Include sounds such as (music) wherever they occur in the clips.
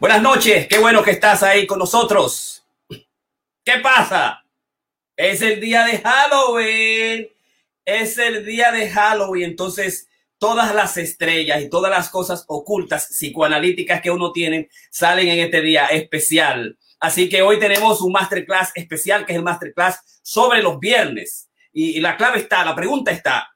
Buenas noches, qué bueno que estás ahí con nosotros. ¿Qué pasa? Es el día de Halloween. Es el día de Halloween. Entonces, todas las estrellas y todas las cosas ocultas psicoanalíticas que uno tiene salen en este día especial. Así que hoy tenemos un masterclass especial que es el masterclass sobre los viernes. Y, la clave está, la pregunta está,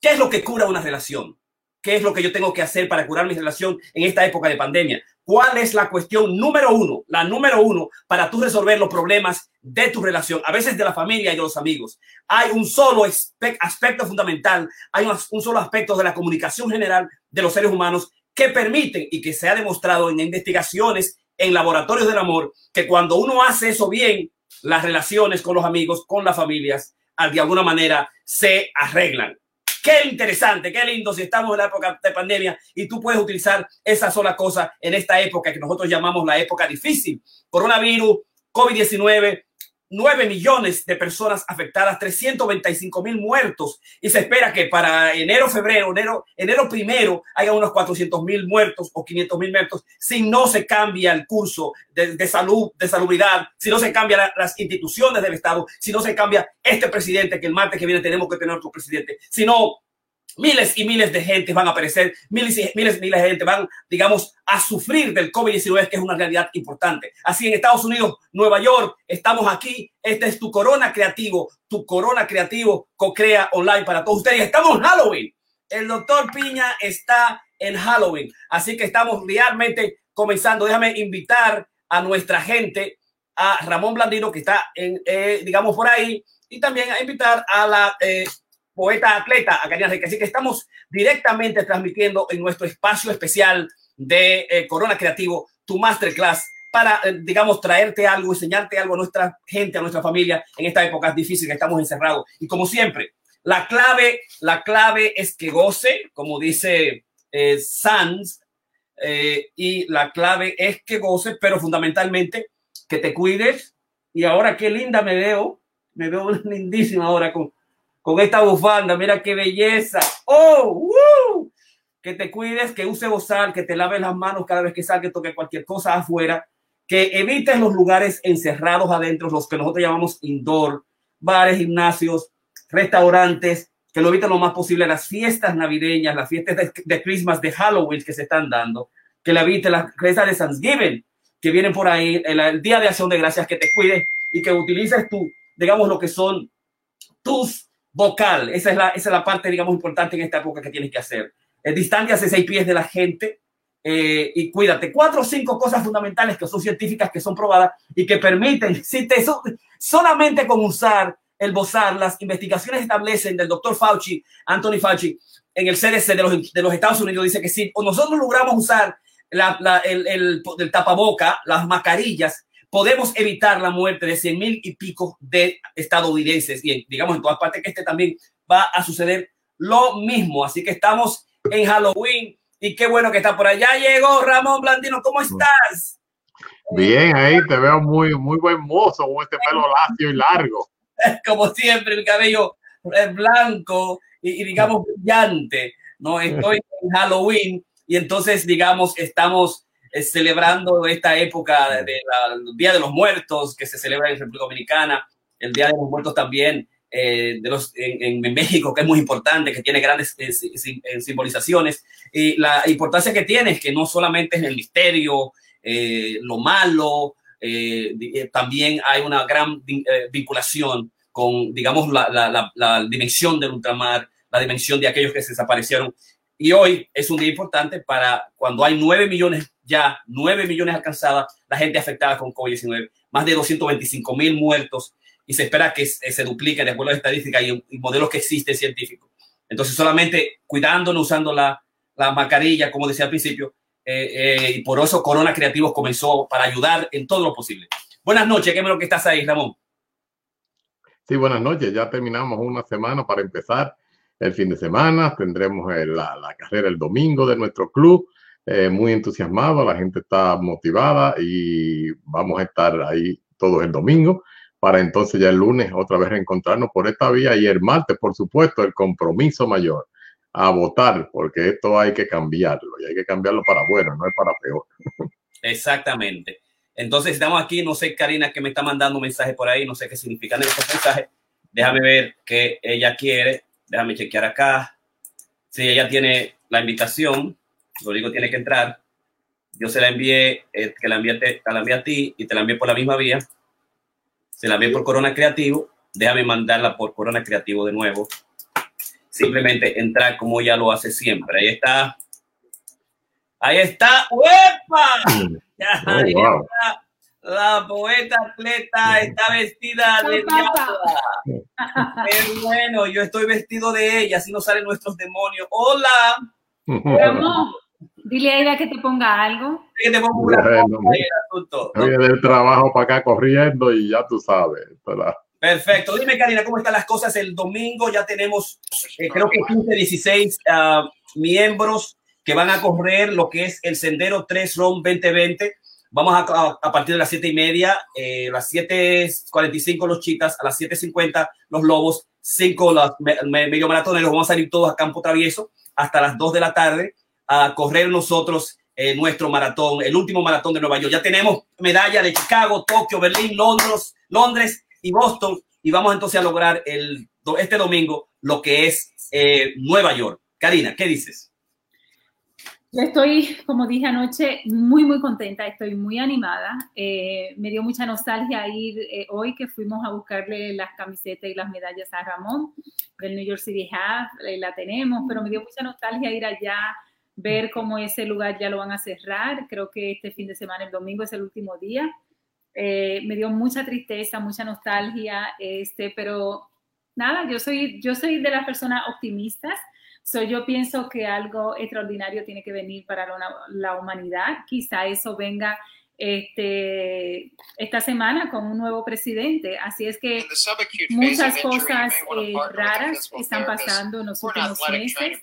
¿qué es lo que cura una relación? ¿Qué es lo que yo tengo que hacer para curar mi relación en esta época de pandemia? ¿Cuál es la cuestión número uno, la número uno para tú resolver los problemas de tu relación, a veces de la familia y de los amigos? Hay un solo aspecto fundamental, hay un solo aspecto de la comunicación general de los seres humanos que permiten y que se ha demostrado en investigaciones en laboratorios del amor que cuando uno hace eso bien, las relaciones con los amigos, con las familias, de alguna manera se arreglan. Qué interesante, qué lindo si estamos en la época de pandemia y tú puedes utilizar esa sola cosa en esta época que nosotros llamamos la época difícil. Coronavirus, COVID-19, 9 millones de personas afectadas, 325 mil muertos. Y se espera que para enero, febrero, enero, enero primero haya unos 400 mil muertos o 500 mil muertos si no se cambia el curso de, salud, de salubridad, si no se cambian las instituciones del Estado, si no se cambia este presidente que el martes que viene tenemos que tener otro presidente, si no miles y miles de gente van a aparecer, miles y miles, miles de gente van, digamos, a sufrir del COVID-19, que es una realidad importante. Así en Estados Unidos, Nueva York, estamos aquí. Este es tu Corona Creativo, tu Corona Creativo co-crea online para todos ustedes. Estamos en Halloween. El doctor Piña está en Halloween. Así que estamos realmente comenzando. Déjame invitar a nuestra gente, a Ramón Blandino, que está en, eh, digamos, por ahí, y también a invitar a la... Eh, poeta atleta a Así que estamos directamente transmitiendo en nuestro espacio especial de eh, Corona Creativo tu masterclass para, eh, digamos, traerte algo, enseñarte algo a nuestra gente, a nuestra familia en esta época difícil que estamos encerrados. Y como siempre, la clave, la clave es que goce, como dice eh, Sanz, y la clave es que goce, pero fundamentalmente que te cuides. Y ahora qué linda me veo, me veo (laughs) lindísima ahora con, con esta bufanda. Mira qué belleza. ¡Oh! Que te cuides, que use bozal, que te laves las manos cada vez que salga, que toque cualquier cosa afuera, que evites los lugares encerrados adentro, los que nosotros llamamos indoor, bares, gimnasios, restaurantes, que lo eviten lo más posible las fiestas navideñas, las fiestas de, Christmas, de Halloween que se están dando, que la evite las fiestas de Thanksgiving que vienen por ahí, el, el, Día de Acción de Gracias, que te cuides y que utilices tú, digamos, lo que son tus vocal. Esa es la, esa es la parte, digamos, importante en esta época que tienes que hacer. Es distancia hace seis pies de la gente eh, y cuídate. Cuatro o cinco cosas fundamentales que son científicas, que son probadas y que permiten, (laughs) si te, solamente con usar el bozar, las investigaciones establecen del doctor Fauci, Anthony Fauci, en el CDC de los, de los Estados Unidos, dice que si nosotros logramos usar la, el, el, el tapaboca, las mascarillas, podemos evitar la muerte de 100 mil y pico de estadounidenses y digamos en todas partes que este también va a suceder lo mismo. Así que estamos en Halloween y qué bueno que está por allá. Llegó Ramón Blandino, ¿cómo estás? Bien, ahí te veo muy, muy buen mozo con este pelo lacio y largo. (laughs) Como siempre, el cabello blanco y, y digamos brillante. No estoy en Halloween y entonces, digamos, estamos celebrando esta época del Día de los Muertos que se celebra en República Dominicana, el Día de los Muertos también eh, de los, en, México, que es muy importante, que tiene grandes eh, eh, simbolizaciones. Y la importancia que tiene es que no solamente es el misterio, lo malo, también hay una gran vinculación con, digamos, la, la, la dimensión del ultramar, la dimensión de aquellos que se desaparecieron y hoy es un día importante para cuando hay 9 millones, ya 9 millones alcanzadas, la gente afectada con COVID-19, más de 225 mil muertos y se espera que se duplique de acuerdo a las estadísticas y, modelos que existen científicos. Entonces, solamente cuidándonos, usando la, la mascarilla, como decía al principio, eh, eh, y por eso Corona Creativos comenzó para ayudar en todo lo posible. Buenas noches, qué bueno que estás ahí, Ramón. Sí, buenas noches. Ya terminamos una semana para empezar el fin de semana, tendremos la, la, carrera el domingo de nuestro club, eh, muy entusiasmado, la gente está motivada y vamos a estar ahí todos el domingo para entonces ya el lunes otra vez reencontrarnos por esta vía y el martes, por supuesto, el compromiso mayor a votar, porque esto hay que cambiarlo y hay que cambiarlo para bueno, no es para peor. Exactamente. Entonces estamos aquí, no sé, Karina, que me está mandando un mensaje por ahí, no sé qué significan estos mensajes. Déjame ver qué ella quiere. Déjame chequear acá. Si ella tiene la invitación, lo digo, tiene que entrar. Yo se la envié, eh, que la envié, te, la envié a ti y te la envié por la misma vía. Se la envié por Corona Creativo. Déjame mandarla por Corona Creativo de nuevo. Simplemente entrar como ella lo hace siempre. Ahí está. Ahí está. ¡Uepa! Oh, Ahí wow. está. La poeta atleta está vestida de diabla. Qué bueno, yo estoy vestido de ella, así no salen nuestros demonios. Hola. Ramón, dile a ella que te ponga algo. Que te pongo una Bueno, y el asunto. Yo Viene del trabajo para acá corriendo y ya tú sabes. ¿verdad? Perfecto. Dime, Karina, ¿cómo están las cosas? El domingo ya tenemos, eh, creo que 15, 16 ah, miembros que van a correr lo que es el Sendero 3 ROM 2020. Vamos a, a- a partir de las 7 y media, eh, las 7.45 los chicas, a las 7.50 los lobos, 5 los me- me- medio maratoneros. Vamos a salir todos a campo travieso hasta las 2 de la tarde a correr nosotros eh, nuestro maratón, el último maratón de Nueva York. Ya tenemos medalla de Chicago, Tokio, Berlín, Londres, Londres y Boston. Y vamos entonces a lograr el, este domingo lo que es eh, Nueva York. Karina, ¿qué dices? Yo estoy, como dije anoche, muy, muy contenta, estoy muy animada. Eh, me dio mucha nostalgia ir eh, hoy que fuimos a buscarle las camisetas y las medallas a Ramón del New York City Half, eh, la tenemos, pero me dio mucha nostalgia ir allá, ver cómo ese lugar ya lo van a cerrar. Creo que este fin de semana, el domingo, es el último día. Eh, me dio mucha tristeza, mucha nostalgia, este, pero nada, yo soy, yo soy de las personas optimistas. So, yo pienso que algo extraordinario tiene que venir para la, la humanidad. Quizá eso venga este, esta semana con un nuevo presidente. Así es que muchas cosas eh, raras están pasando en los últimos meses.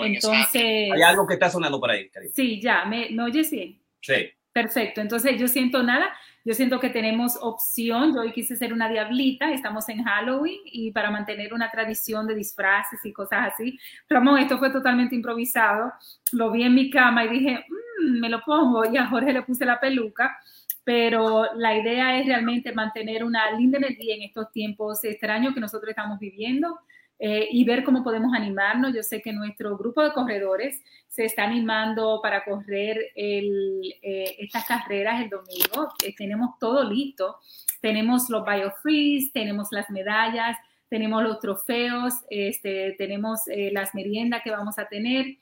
Entonces, Hay algo que está sonando por ahí, Karina. sí, ya, ¿me, ¿me oyes bien? Sí. Perfecto, entonces yo siento nada, yo siento que tenemos opción, yo hoy quise ser una diablita, estamos en Halloween y para mantener una tradición de disfraces y cosas así, Ramón, esto fue totalmente improvisado, lo vi en mi cama y dije, "Mm, me lo pongo (laughs) y a Jorge le puse la peluca, pero la idea es realmente mantener una linda energía en estos tiempos extraños que nosotros estamos viviendo. Eh, y ver cómo podemos animarnos. Yo sé que nuestro grupo de corredores se está animando para correr eh, estas carreras el domingo. Eh, tenemos todo listo. Tenemos los biofreeze, tenemos las medallas, tenemos los trofeos, este, tenemos eh, las meriendas que vamos a tener.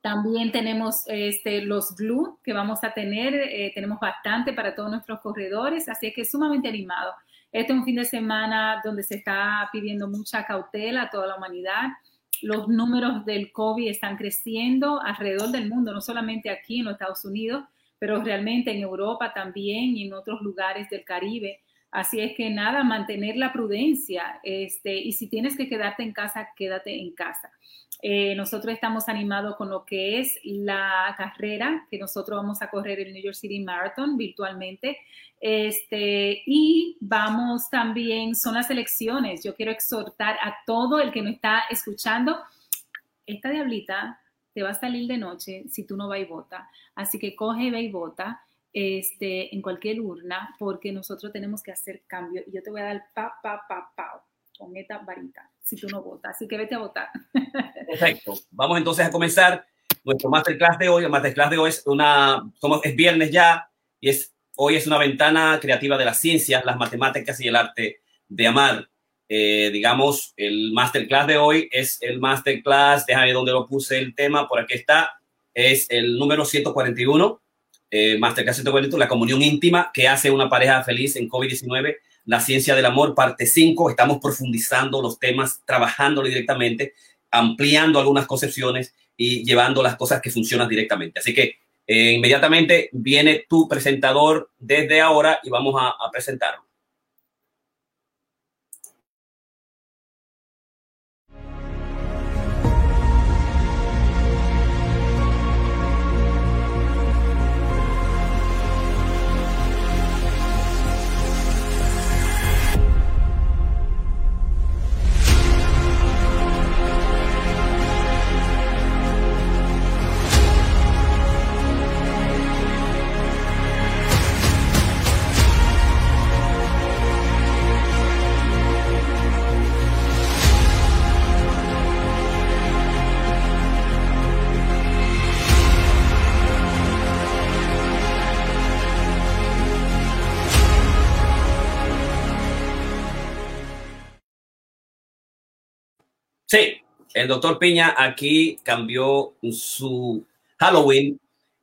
También tenemos este, los glue que vamos a tener. eh, tenemos bastante para todos nuestros corredores, así es que sumamente animado. Este es un fin de semana donde se está pidiendo mucha cautela a toda la humanidad. Los números del COVID están creciendo alrededor del mundo, no solamente aquí en los Estados Unidos, pero realmente en Europa también y en otros lugares del Caribe. Así es que nada, mantener la prudencia. Este, y si tienes que quedarte en casa, quédate en casa. Eh, nosotros estamos animados con lo que es la carrera, que nosotros vamos a correr el New York City Marathon virtualmente. Este, y vamos también, son las elecciones. Yo quiero exhortar a todo el que me está escuchando. Esta diablita te va a salir de noche si tú no vas y vota. Así que coge, ve y vota este, en cualquier urna, porque nosotros tenemos que hacer cambio. Y yo te voy a dar pa, pa, pa, pa, con esta varita, si tú no votas. Así que vete a votar. (laughs) Perfecto. Vamos entonces a comenzar nuestro masterclass de hoy. El masterclass de hoy es una, somos, es viernes ya y es, hoy es una ventana creativa de la ciencia, las matemáticas y el arte de amar. Eh, digamos, el masterclass de hoy es el masterclass, déjame ver dónde lo puse el tema, por aquí está, es el número 141, eh, masterclass 141, la comunión íntima que hace una pareja feliz en COVID-19, la ciencia del amor, parte 5, estamos profundizando los temas, trabajándolo directamente, ampliando algunas concepciones y llevando las cosas que funcionan directamente. Así que eh, inmediatamente viene tu presentador desde ahora y vamos a, a presentarlo. Sí, el doctor Piña aquí cambió su Halloween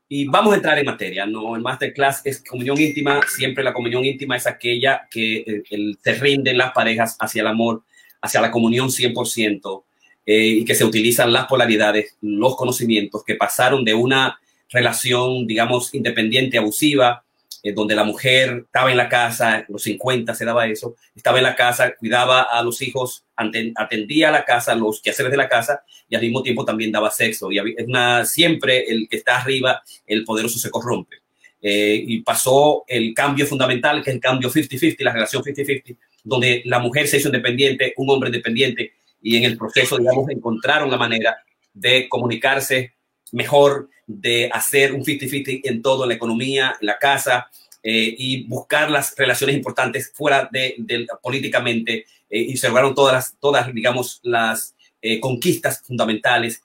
y vamos a entrar en materia. No, el masterclass es comunión íntima. Siempre la comunión íntima es aquella que eh, se rinden las parejas hacia el amor, hacia la comunión 100%, eh, y que se utilizan las polaridades, los conocimientos que pasaron de una relación, digamos, independiente, abusiva, eh, donde la mujer estaba en la casa, los 50 se daba eso, estaba en la casa, cuidaba a los hijos, atendía a la casa, los quehaceres de la casa y al mismo tiempo también daba sexo. Y es una, siempre el que está arriba, el poderoso se corrompe. Eh, y pasó el cambio fundamental, que es el cambio 50-50, la relación 50-50, donde la mujer se hizo independiente, un hombre independiente, y en el proceso, digamos, encontraron la manera de comunicarse mejor, de hacer un 50-50 en todo, la economía, la casa, eh, y buscar las relaciones importantes fuera de, políticamente eh, y se lograron todas las, todas, digamos, las eh, conquistas fundamentales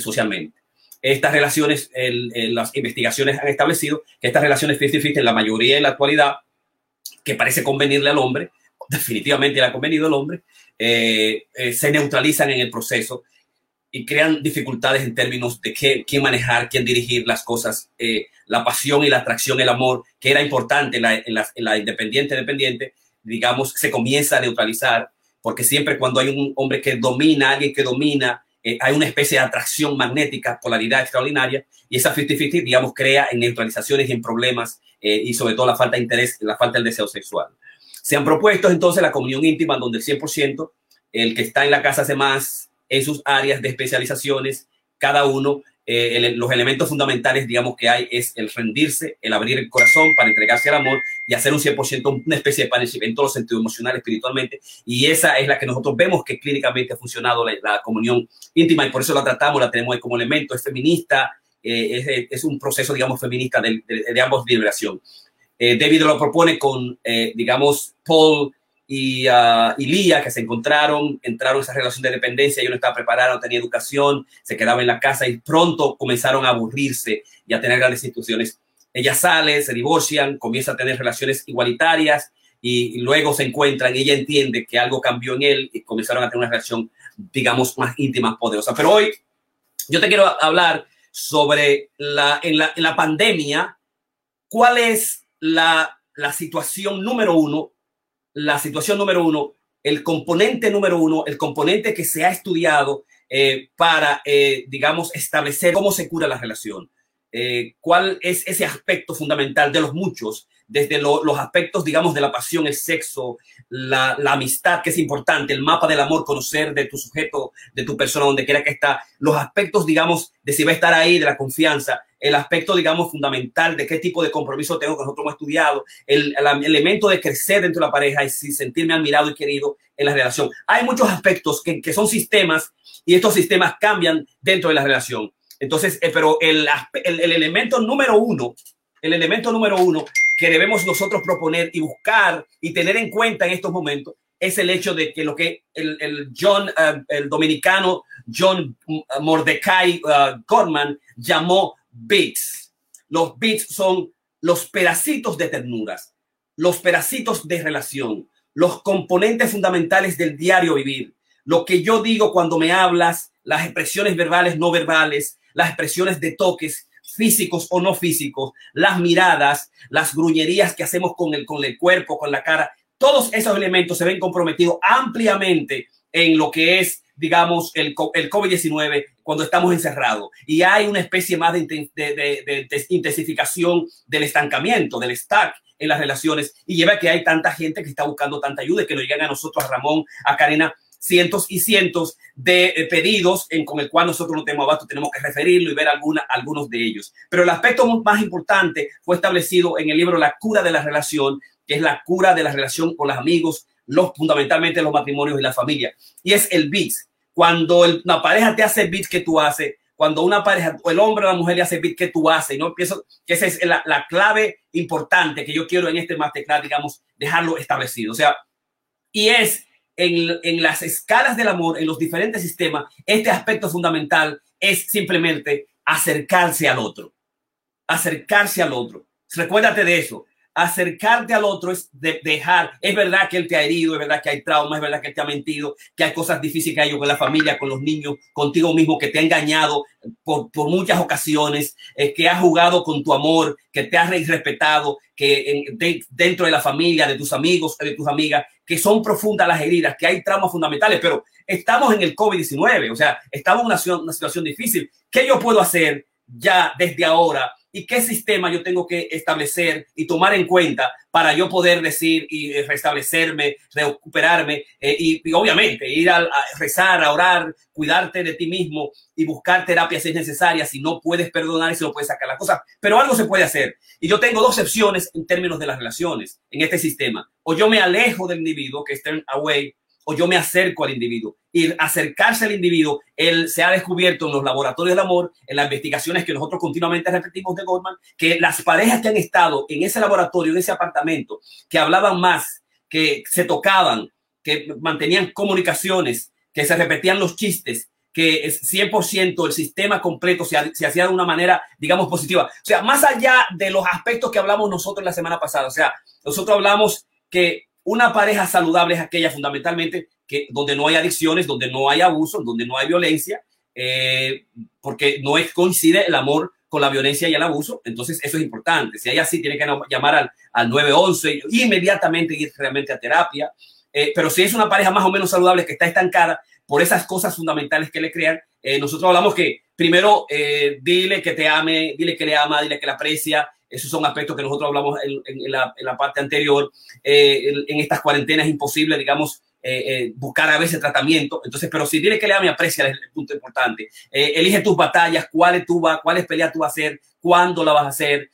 socialmente. Estas relaciones, las investigaciones han establecido que estas relaciones 50-50 en la mayoría en la actualidad, que parece convenirle al hombre, definitivamente le ha convenido al hombre, se neutralizan en el proceso y crean dificultades en términos de qué, quién manejar, quién dirigir las cosas, eh, la pasión y la atracción, el amor, que era importante en la, en la, en la independiente, dependiente, digamos, se comienza a neutralizar, porque siempre cuando hay un hombre que domina, alguien que domina, eh, hay una especie de atracción magnética, polaridad extraordinaria, y esa 50-50, digamos, crea en neutralizaciones y en problemas, eh, y sobre todo la falta de interés, la falta del deseo sexual. Se han propuesto entonces la comunión íntima, donde el 100%, el que está en la casa hace más, en sus áreas de especializaciones, cada uno, eh, los elementos fundamentales, digamos, que hay es el rendirse, el abrir el corazón para entregarse al amor y hacer un 100% una especie de partnership en todos los sentidos, emocional, espiritualmente. Y esa es la que nosotros vemos que clínicamente ha funcionado la, comunión íntima y por eso la tratamos, la tenemos como elemento, es feminista, eh, es, un proceso, digamos, feminista de, de, ambos liberación. Eh, David lo propone con, digamos, Paul y, uh, y Lía, que se encontraron, entraron en esa relación de dependencia, yo no estaba preparado, no tenía educación, se quedaba en la casa y pronto comenzaron a aburrirse y a tener grandes instituciones. Ella sale, se divorcian, comienza a tener relaciones igualitarias y, luego se encuentran ella entiende que algo cambió en él y comenzaron a tener una relación, digamos, más íntima, poderosa. Pero hoy yo te quiero hablar sobre la, en, la, en la pandemia, cuál es la, la situación número uno la situación número uno, el componente número uno, el componente que se ha estudiado eh, para, eh, digamos, establecer cómo se cura la relación. Eh, ¿Cuál es ese aspecto fundamental de los muchos desde los aspectos, digamos, de la pasión, el sexo, la, amistad, que es importante, el mapa del amor, conocer de tu sujeto, de tu persona, donde quiera que está, los aspectos, digamos, de si va a estar ahí, de la confianza, el aspecto, digamos, fundamental de qué tipo de compromiso tengo que nosotros hemos estudiado, el, elemento de crecer dentro de la pareja y sentirme admirado y querido en la relación. Hay muchos aspectos que, que son sistemas y estos sistemas cambian dentro de la relación. Entonces, eh, pero el, el, el elemento número uno, el elemento número uno que debemos nosotros proponer y buscar y tener en cuenta en estos momentos es el hecho de que lo que el, el John, uh, el dominicano John Mordecai uh, Gorman llamó bits. Los bits son los pedacitos de ternuras, los pedacitos de relación, los componentes fundamentales del diario vivir. Lo que yo digo cuando me hablas, las expresiones verbales, no verbales, las expresiones de toques, físicos o no físicos, las miradas, las gruñerías que hacemos con el, con el cuerpo, con la cara, todos esos elementos se ven comprometidos ampliamente en lo que es, digamos, el, el COVID-19 cuando estamos encerrados. Y hay una especie más de, de, intensificación del estancamiento, del stack en las relaciones y lleva a que hay tanta gente que está buscando tanta ayuda y que nos llegan a nosotros, a Ramón, a Karina, cientos y cientos de eh, pedidos en, con el cual nosotros no tenemos abasto, tenemos que referirlo y ver alguna, algunos de ellos. Pero el aspecto más importante fue establecido en el libro La cura de la relación, que es la cura de la relación con los amigos, los, fundamentalmente los matrimonios y la familia. Y es el bit. Cuando una pareja te hace bit que tú haces, cuando una pareja, el hombre o la mujer le hace bit que tú haces, y no pienso que esa es la, la clave importante que yo quiero en este masterclass, digamos, dejarlo establecido. O sea, y es en, las escalas del amor, en los diferentes sistemas, este aspecto fundamental es simplemente acercarse al otro. Acercarse al otro. Recuérdate de eso. Acercarte al otro es dejar, es verdad que él te ha herido, es verdad que hay trauma, es verdad que te ha mentido, que hay cosas difíciles que hay con la familia, con los niños, contigo mismo, que te ha engañado por, muchas ocasiones, eh, que ha jugado con tu amor, que te ha respetado, que dentro de la familia, de tus amigos, de tus amigas, que son profundas las heridas, que hay traumas fundamentales, pero estamos en el COVID-19, o sea, estamos en una, una situación difícil. ¿Qué yo puedo hacer ya desde ahora y qué sistema yo tengo que establecer y tomar en cuenta para yo poder decir y restablecerme, recuperarme eh, y, obviamente ir a, rezar, a orar, cuidarte de ti mismo y buscar terapia si es necesaria, si no puedes perdonar y si no puedes sacar las cosas, pero algo se puede hacer. Y yo tengo dos opciones en términos de las relaciones en este sistema. O yo me alejo del individuo que está away o yo me acerco al individuo. Y acercarse al individuo, él se ha descubierto en los laboratorios del amor, en las investigaciones que nosotros continuamente repetimos de Goldman, que las parejas que han estado en ese laboratorio, en ese apartamento, que hablaban más, que se tocaban, que mantenían comunicaciones, que se repetían los chistes, que es 100% el sistema completo se, se, hacía de una manera, digamos, positiva. O sea, más allá de los aspectos que hablamos nosotros la semana pasada, o sea, nosotros hablamos que una pareja saludable es aquella fundamentalmente que donde no hay adicciones, donde no hay abuso, donde no hay violencia, eh, porque no es, coincide el amor con la violencia y el abuso, entonces eso es importante. Si hay así, tiene que llamar al, al 911 y inmediatamente ir realmente a terapia. Eh, pero si es una pareja más o menos saludable que está estancada por esas cosas fundamentales que le crean, eh, nosotros hablamos que primero dile que te ame, dile que le ama, dile que le aprecia, esos son aspectos que nosotros hablamos en, la, parte anterior. Eh, en, estas cuarentenas es imposible, digamos, eh, eh, buscar a veces tratamiento. Entonces, pero si tienes que le a mi aprecia, el punto importante. elige tus batallas, cuáles tú vas, cuáles peleas tú vas a hacer, cuándo la vas a hacer.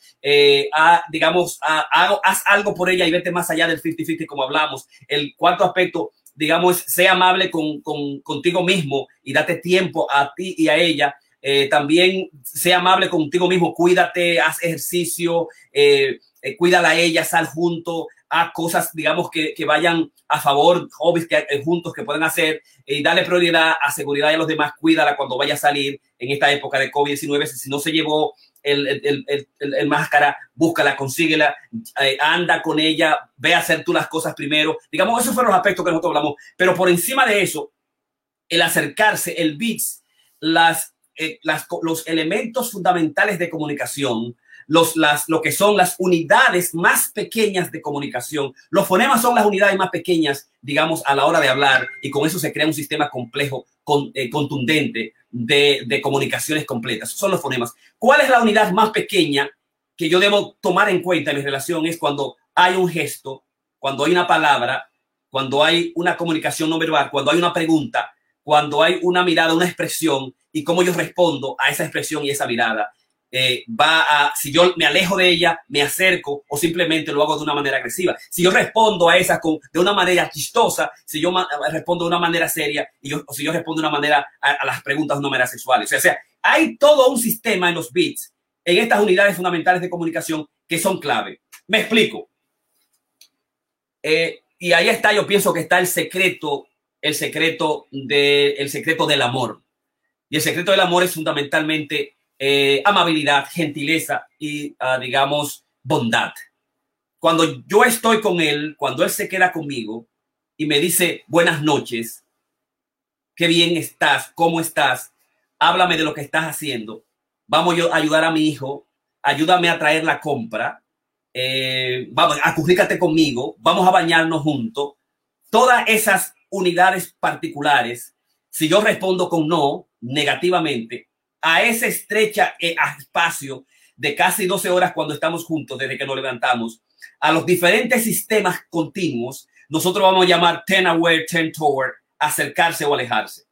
digamos, haz algo por ella y vete más allá del 50-50 como hablamos. El cuarto aspecto, digamos, sea amable con, contigo mismo y date tiempo a ti y a ella eh, también sea amable contigo mismo, cuídate, haz ejercicio, eh, eh, cuídala a ella, sal junto, haz cosas, digamos, que, que vayan a favor, hobbies que, juntos que pueden hacer y dale prioridad a seguridad de los demás, cuídala cuando vaya a salir en esta época de COVID-19. Si no se llevó el, el, el, el, máscara, búscala, consíguela, anda con ella, ve a hacer tú las cosas primero. Digamos, esos fueron los aspectos que nosotros hablamos. Pero por encima de eso, el acercarse, el bits, las eh, los elementos fundamentales de comunicación, los, las, lo que son las unidades más pequeñas de comunicación. Los fonemas son las unidades más pequeñas, digamos, a la hora de hablar y con eso se crea un sistema complejo, eh, contundente de, de comunicaciones completas. Son los fonemas. ¿Cuál es la unidad más pequeña que yo debo tomar en cuenta en mi relación? Es cuando hay un gesto, cuando hay una palabra, cuando hay una comunicación no verbal, cuando hay una pregunta, cuando hay una mirada, una expresión y cómo yo respondo a esa expresión y esa mirada. Eh, va a, si yo me alejo de ella, me acerco o simplemente lo hago de una manera agresiva. Si yo respondo a esa con, de una manera chistosa, si yo respondo de una manera seria y yo, o si yo respondo de una manera a, las preguntas de una manera sexual. O sea, o sea, hay todo un sistema en los bits, en estas unidades fundamentales de comunicación que son clave. Me explico. Eh, y ahí está, yo pienso que está el secreto, el secreto, de, el secreto del amor. Y el secreto del amor es fundamentalmente eh, amabilidad, gentileza y, ah, digamos, bondad. Cuando yo estoy con él, cuando él se queda conmigo y me dice buenas noches, qué bien estás, cómo estás, háblame de lo que estás haciendo, vamos a ayudar a mi hijo, ayúdame a traer la compra, eh, vamos, acurrícate conmigo, vamos a bañarnos juntos. Todas esas unidades particulares, si yo respondo con no, negativamente a ese estrecha eh, espacio de casi 12 horas cuando estamos juntos desde que nos levantamos, a los diferentes sistemas continuos, nosotros vamos a llamar ten aware, ten toward, acercarse o alejarse.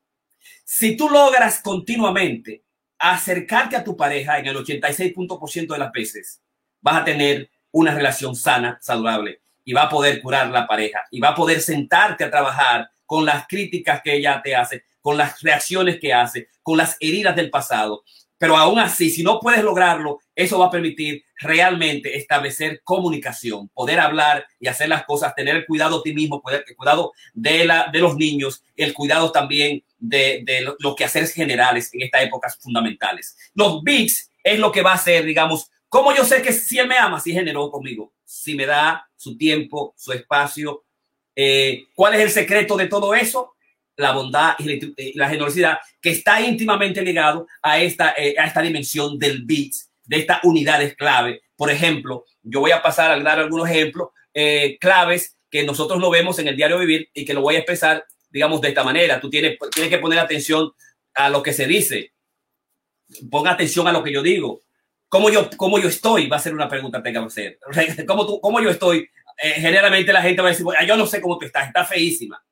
Si tú logras continuamente acercarte a tu pareja en el 86% de las veces, vas a tener una relación sana, saludable y va a poder curar la pareja y va a poder sentarte a trabajar con las críticas que ella te hace, con las reacciones que hace, con las heridas del pasado. Pero aún así, si no puedes lograrlo, eso va a permitir realmente establecer comunicación, poder hablar y hacer las cosas, tener el cuidado de ti mismo, el cuidado de, la, de los niños, el cuidado también de, de los quehaceres generales en estas épocas fundamentales. Los BICS es lo que va a ser, digamos, ¿Cómo yo sé que si él me ama, si generó conmigo? Si me da su tiempo, su espacio. Eh, ¿Cuál es el secreto de todo eso? La bondad y la generosidad que está íntimamente ligado a esta, eh, a esta dimensión del bits, de estas unidades clave. Por ejemplo, yo voy a pasar a dar algunos ejemplos eh, claves que nosotros no vemos en el diario vivir y que lo voy a expresar, digamos, de esta manera. Tú tienes, tienes que poner atención a lo que se dice. Ponga atención a lo que yo digo ¿Cómo yo, cómo yo estoy? Va a ser una pregunta que tenga que hacer. (laughs) ¿Cómo, tú, ¿Cómo yo estoy? Eh, generalmente la gente va a decir, yo no sé cómo tú estás, está feísima.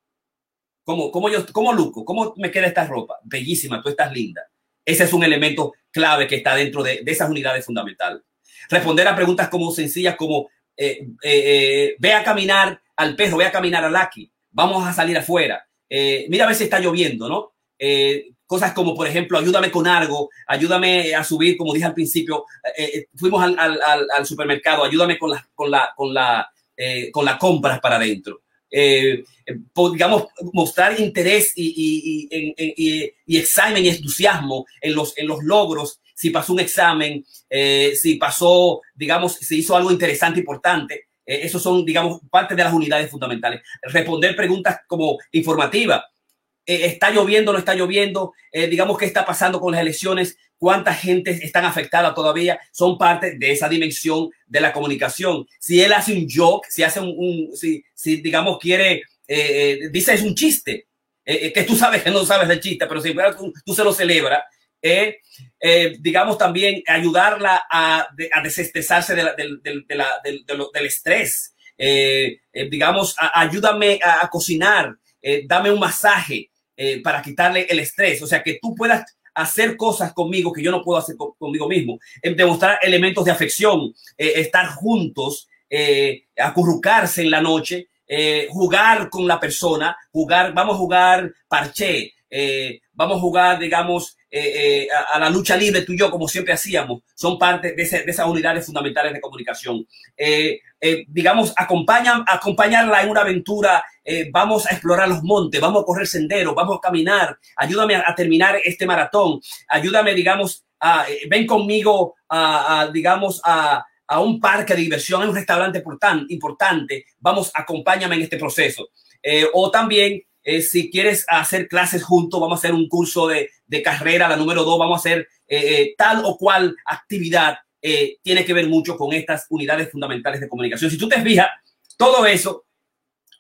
¿Cómo, cómo, yo, ¿Cómo luco? ¿Cómo me queda esta ropa? Bellísima, tú estás linda. Ese es un elemento clave que está dentro de, de esas unidades fundamentales. Responder a preguntas como sencillas como, eh, eh, ve a caminar al perro, ve a caminar al Lucky, vamos a salir afuera. mira a ver si está lloviendo, ¿no? cosas como, por ejemplo, ayúdame con algo, ayúdame a subir, como dije al principio, eh, eh, fuimos al, al, al, supermercado, ayúdame con las con la, con la, eh, con las compras para adentro. Digamos, mostrar interés y, y, y, y, examen y entusiasmo en los, en los logros, si pasó un examen, si pasó, digamos, si hizo algo interesante, importante. esos son, digamos, parte de las unidades fundamentales. Responder preguntas como informativas eh, está lloviendo, no está lloviendo, eh, digamos qué está pasando con las elecciones, cuánta gente están afectada todavía, son parte de esa dimensión de la comunicación. Si él hace un joke, si hace un, si, si, digamos quiere, eh, dice es un chiste, que tú sabes que no sabes del chiste, pero si tú, tú se lo celebras, digamos también ayudarla a, a desestresarse de del estrés. digamos, ayúdame a, cocinar, dame un masaje, eh, para quitarle el estrés. O sea, que tú puedas hacer cosas conmigo que yo no puedo hacer conmigo mismo. Eh, demostrar elementos de afección, eh, estar juntos, acurrucarse en la noche, jugar con la persona, jugar, vamos a jugar parché, vamos a jugar, digamos, eh, eh, a, la lucha libre tú y yo, como siempre hacíamos, son parte de, de esas unidades fundamentales de comunicación. Eh, digamos, acompañan, acompañarla en una aventura, vamos a explorar los montes, vamos a correr senderos, vamos a caminar, ayúdame a, terminar este maratón, ayúdame, digamos, ven conmigo a, digamos, a, a un parque de diversión, a un restaurante importante, vamos, acompáñame en este proceso. o también eh, si quieres hacer clases juntos, vamos a hacer un curso de, de carrera, la número dos, vamos a hacer eh, eh, tal o cual actividad, tiene que ver mucho con estas unidades fundamentales de comunicación. Si tú te fijas, todo eso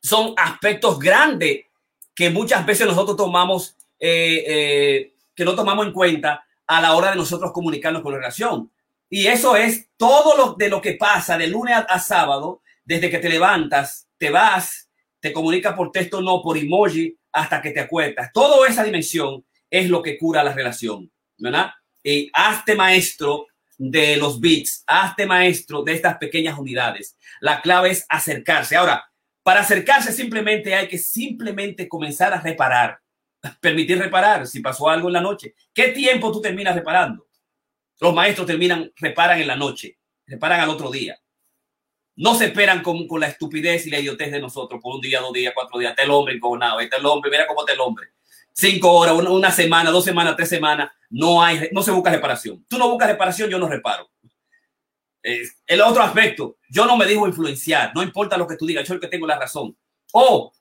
son aspectos grandes que muchas veces nosotros tomamos, que no tomamos en cuenta a la hora de nosotros comunicarnos con la relación. Y eso es todo lo de lo que pasa de lunes a sábado, desde que te levantas, te vas, te comunica por texto, no por emoji, hasta que te acuestas. Toda esa dimensión es lo que cura la relación, ¿verdad? Y hazte maestro de los bits, hazte maestro de estas pequeñas unidades. La clave es acercarse. Ahora, para acercarse simplemente hay que simplemente comenzar a reparar, (laughs) permitir reparar si pasó algo en la noche. ¿Qué tiempo tú terminas reparando? Los maestros terminan, reparan en la noche, reparan al otro día. No se esperan con, con, la estupidez y la idiotez de nosotros por un día, dos días, cuatro días. Está el hombre encojonado, está el hombre, mira cómo está el hombre. Cinco horas, una, semana, dos semanas, tres semanas, no hay, no se busca reparación. Tú no buscas reparación, yo no reparo. el otro aspecto, yo no me dejo influenciar, no importa lo que tú digas, yo el que tengo la razón. O,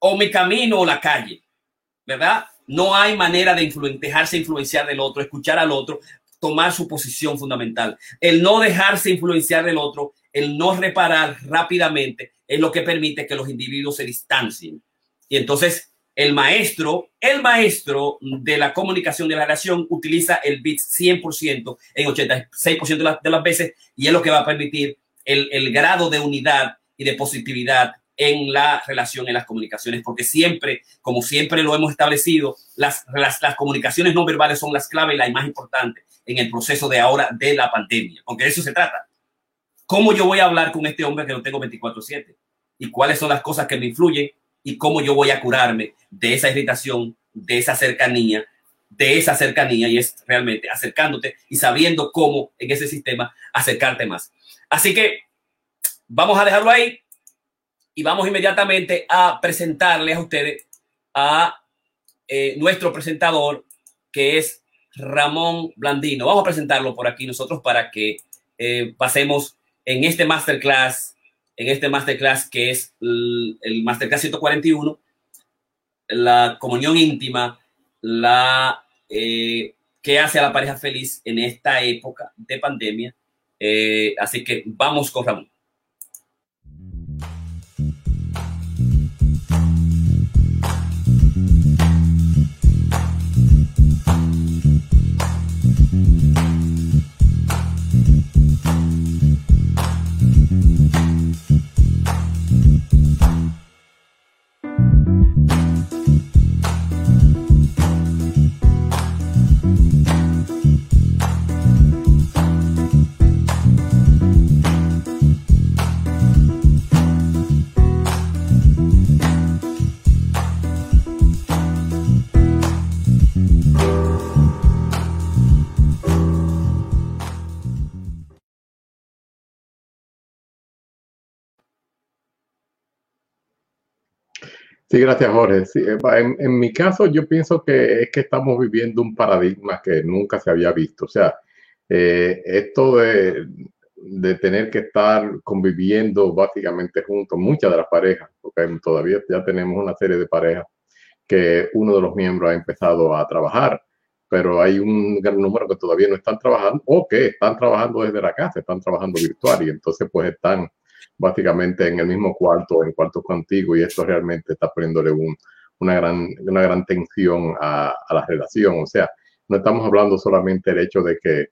o mi camino o la calle, ¿verdad? No hay manera de dejarse influenciar del otro, escuchar al otro, tomar su posición fundamental. El no dejarse influenciar del otro el no reparar rápidamente es lo que permite que los individuos se distancien. Y entonces el maestro, el maestro de la comunicación de la relación utiliza el bit 100% en 86% de, las veces y es lo que va a permitir el, grado de unidad y de positividad en la relación, en las comunicaciones, porque siempre, como siempre lo hemos establecido, las, las, las, comunicaciones no verbales son las claves y la más importante en el proceso de ahora de la pandemia, porque de eso se trata. ¿Cómo yo voy a hablar con este hombre que no tengo 24/7? ¿Y cuáles son las cosas que me influyen? ¿Y cómo yo voy a curarme de esa irritación, de esa cercanía, de esa cercanía? Y es realmente acercándote y sabiendo cómo en ese sistema acercarte más. Así que vamos a dejarlo ahí y vamos inmediatamente a presentarles a ustedes a eh, nuestro presentador, que es Ramón Blandino. Vamos a presentarlo por aquí nosotros para que eh, pasemos en este masterclass, en este masterclass que es el, masterclass 141, la comunión íntima, la eh, que hace a la pareja feliz en esta época de pandemia. Eh, así que vamos con Ramón. Sí, gracias Jorge. Eh, en, en, mi caso yo pienso que es que estamos viviendo un paradigma que nunca se había visto. O sea, eh, esto de, de, tener que estar conviviendo básicamente juntos, muchas de las parejas, porque todavía ya tenemos una serie de parejas que uno de los miembros ha empezado a trabajar, pero hay un gran número que todavía no están trabajando o que están trabajando desde la casa, están trabajando virtual y entonces pues están básicamente en el mismo cuarto, en cuartos contigo, y esto realmente está poniéndole un, una, gran, una gran tensión a, a, la relación. O sea, no estamos hablando solamente del hecho de que,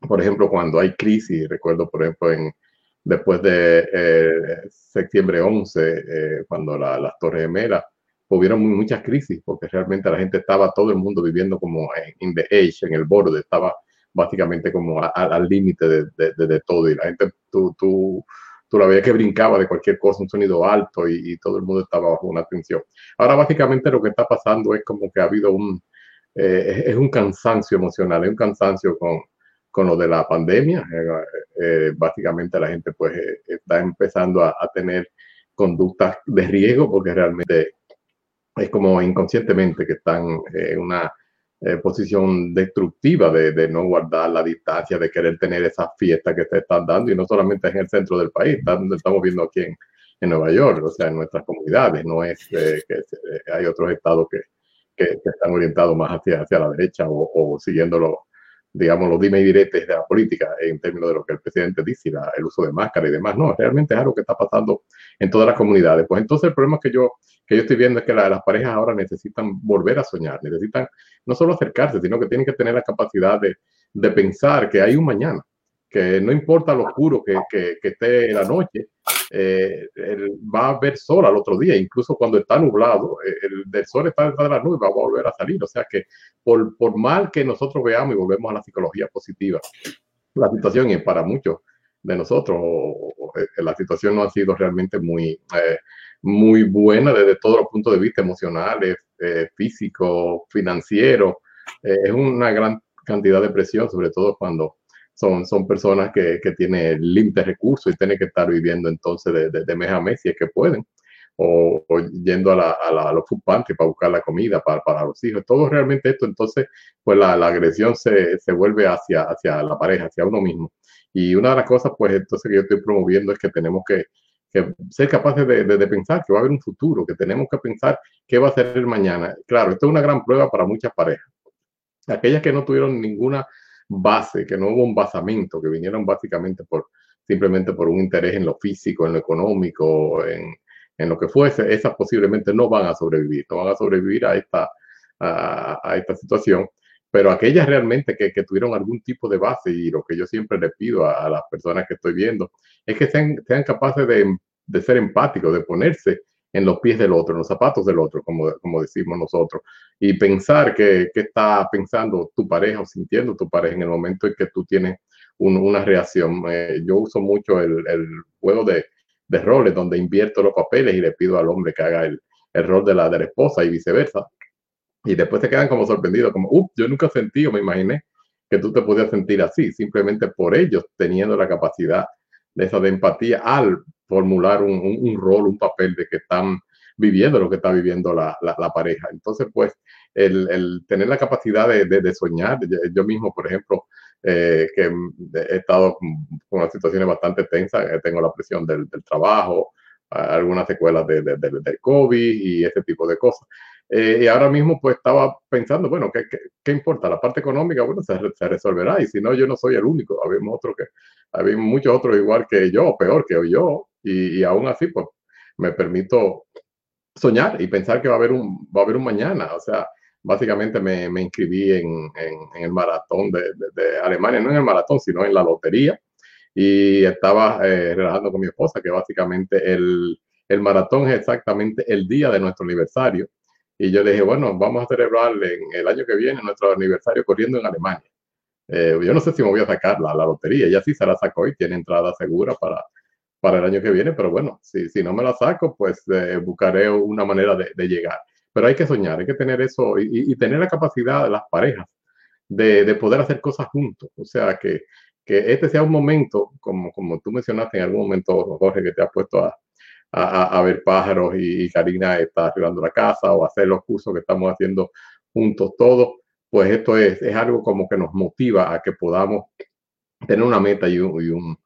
por ejemplo, cuando hay crisis, recuerdo, por ejemplo, en, después de eh, septiembre 11, eh, cuando la, las Torres Gemelas, hubieron muchas crisis, porque realmente la gente estaba, todo el mundo viviendo como en the edge, en el borde, estaba básicamente como al límite de, de, todo, y la gente, tú, tú tú la veías que brincaba de cualquier cosa, un sonido alto y, todo el mundo estaba bajo una tensión. Ahora básicamente lo que está pasando es como que ha habido un, eh, es un cansancio emocional, es un cansancio con, con lo de la pandemia. Eh, eh, básicamente la gente pues está empezando a, a, tener conductas de riesgo porque realmente es como inconscientemente que están en una eh, posición destructiva de, de, no guardar la distancia, de querer tener esas fiestas que se están dando, y no solamente en el centro del país, estamos viendo aquí en, Nueva York, o sea, en nuestras comunidades, no es eh, que eh, hay otros estados que, que, que, están orientados más hacia, hacia la derecha o, o siguiendo los, digamos, los dime y diretes de la política en términos de lo que el presidente dice, la, el uso de máscara y demás. No, realmente es algo que está pasando en todas las comunidades. Pues entonces el problema que yo, que yo estoy viendo es que la, las parejas ahora necesitan volver a soñar, necesitan no solo acercarse, sino que tienen que tener la capacidad de, de pensar que hay un mañana, que no importa lo oscuro que, que, que esté la noche, eh, va a ver sol al otro día, incluso cuando está nublado, eh, el, sol está detrás de la nube, va a volver a salir. O sea que por, mal que nosotros veamos y volvemos a la psicología positiva, la situación es para muchos de nosotros, eh, la situación no ha sido realmente muy, eh, muy buena desde todos los puntos de vista emocionales, eh, físico, financiero. es una gran cantidad de presión, sobre todo cuando son, son personas que, que tienen límites recursos y tienen que estar viviendo entonces de, de, mes a mes si es que pueden, o, yendo a, la, a, la, a, los food para buscar la comida para, para los hijos. Todo realmente esto, entonces, pues la, la agresión se, se, vuelve hacia, hacia la pareja, hacia uno mismo. Y una de las cosas, pues entonces que yo estoy promoviendo es que tenemos que, que ser capaces de, de, de, pensar que va a haber un futuro, que tenemos que pensar qué va a ser el mañana. Claro, esto es una gran prueba para muchas parejas. Aquellas que no tuvieron ninguna base, que no hubo un basamento, que vinieron básicamente por simplemente por un interés en lo físico, en lo económico, en, en lo que fuese, esas posiblemente no van a sobrevivir, no van a sobrevivir a esta, a, a esta situación. Pero aquellas realmente que, que, tuvieron algún tipo de base, y lo que yo siempre le pido a, a las personas que estoy viendo, es que sean, sean capaces de, de ser empáticos, de ponerse en los pies del otro, en los zapatos del otro, como, como decimos nosotros, y pensar que, está pensando tu pareja o sintiendo tu pareja en el momento en que tú tienes un, una reacción. Eh, yo uso mucho el, el juego de, de, roles donde invierto los papeles y le pido al hombre que haga el, el rol de la, de esposa y viceversa. Y después se quedan como sorprendidos, como, uh, yo nunca sentí o me imaginé que tú te podías sentir así, simplemente por ellos teniendo la capacidad de esa de empatía al formular un, un, rol, un papel de que están viviendo lo que está viviendo la, la, pareja. Entonces, pues, el, el, tener la capacidad de, de, soñar, yo mismo, por ejemplo, eh, que he estado con unas situaciones bastante tensas, eh, tengo la presión del, del trabajo, algunas secuelas de, del COVID y ese tipo de cosas. Eh, y ahora mismo pues estaba pensando, bueno, ¿qué, qué, importa? La parte económica, bueno, se, se, resolverá y si no, yo no soy el único, habemos otros que, había muchos otros igual que yo, peor que yo, y, y, aún así pues me permito soñar y pensar que va a haber un, va a haber un mañana, o sea, básicamente me, me inscribí en, en, el maratón de, de, Alemania, no en el maratón, sino en la lotería, y estaba eh, relajando con mi esposa que básicamente el, el maratón es exactamente el día de nuestro aniversario y yo le dije, bueno, vamos a celebrar en el año que viene nuestro aniversario corriendo en Alemania. Eh, yo no sé si me voy a sacar la, la lotería, ella sí se la sacó y tiene entrada segura para, para el año que viene, pero bueno, si, si no me la saco, pues eh, buscaré una manera de, de, llegar. Pero hay que soñar, hay que tener eso y, y tener la capacidad de las parejas de, de, poder hacer cosas juntos. O sea, que, que este sea un momento, como, como tú mencionaste en algún momento, Jorge, que te has puesto a, a, a, ver pájaros y, Karina está arreglando la casa o hacer los cursos que estamos haciendo juntos todos, pues esto es, es algo como que nos motiva a que podamos tener una meta y, un, y un,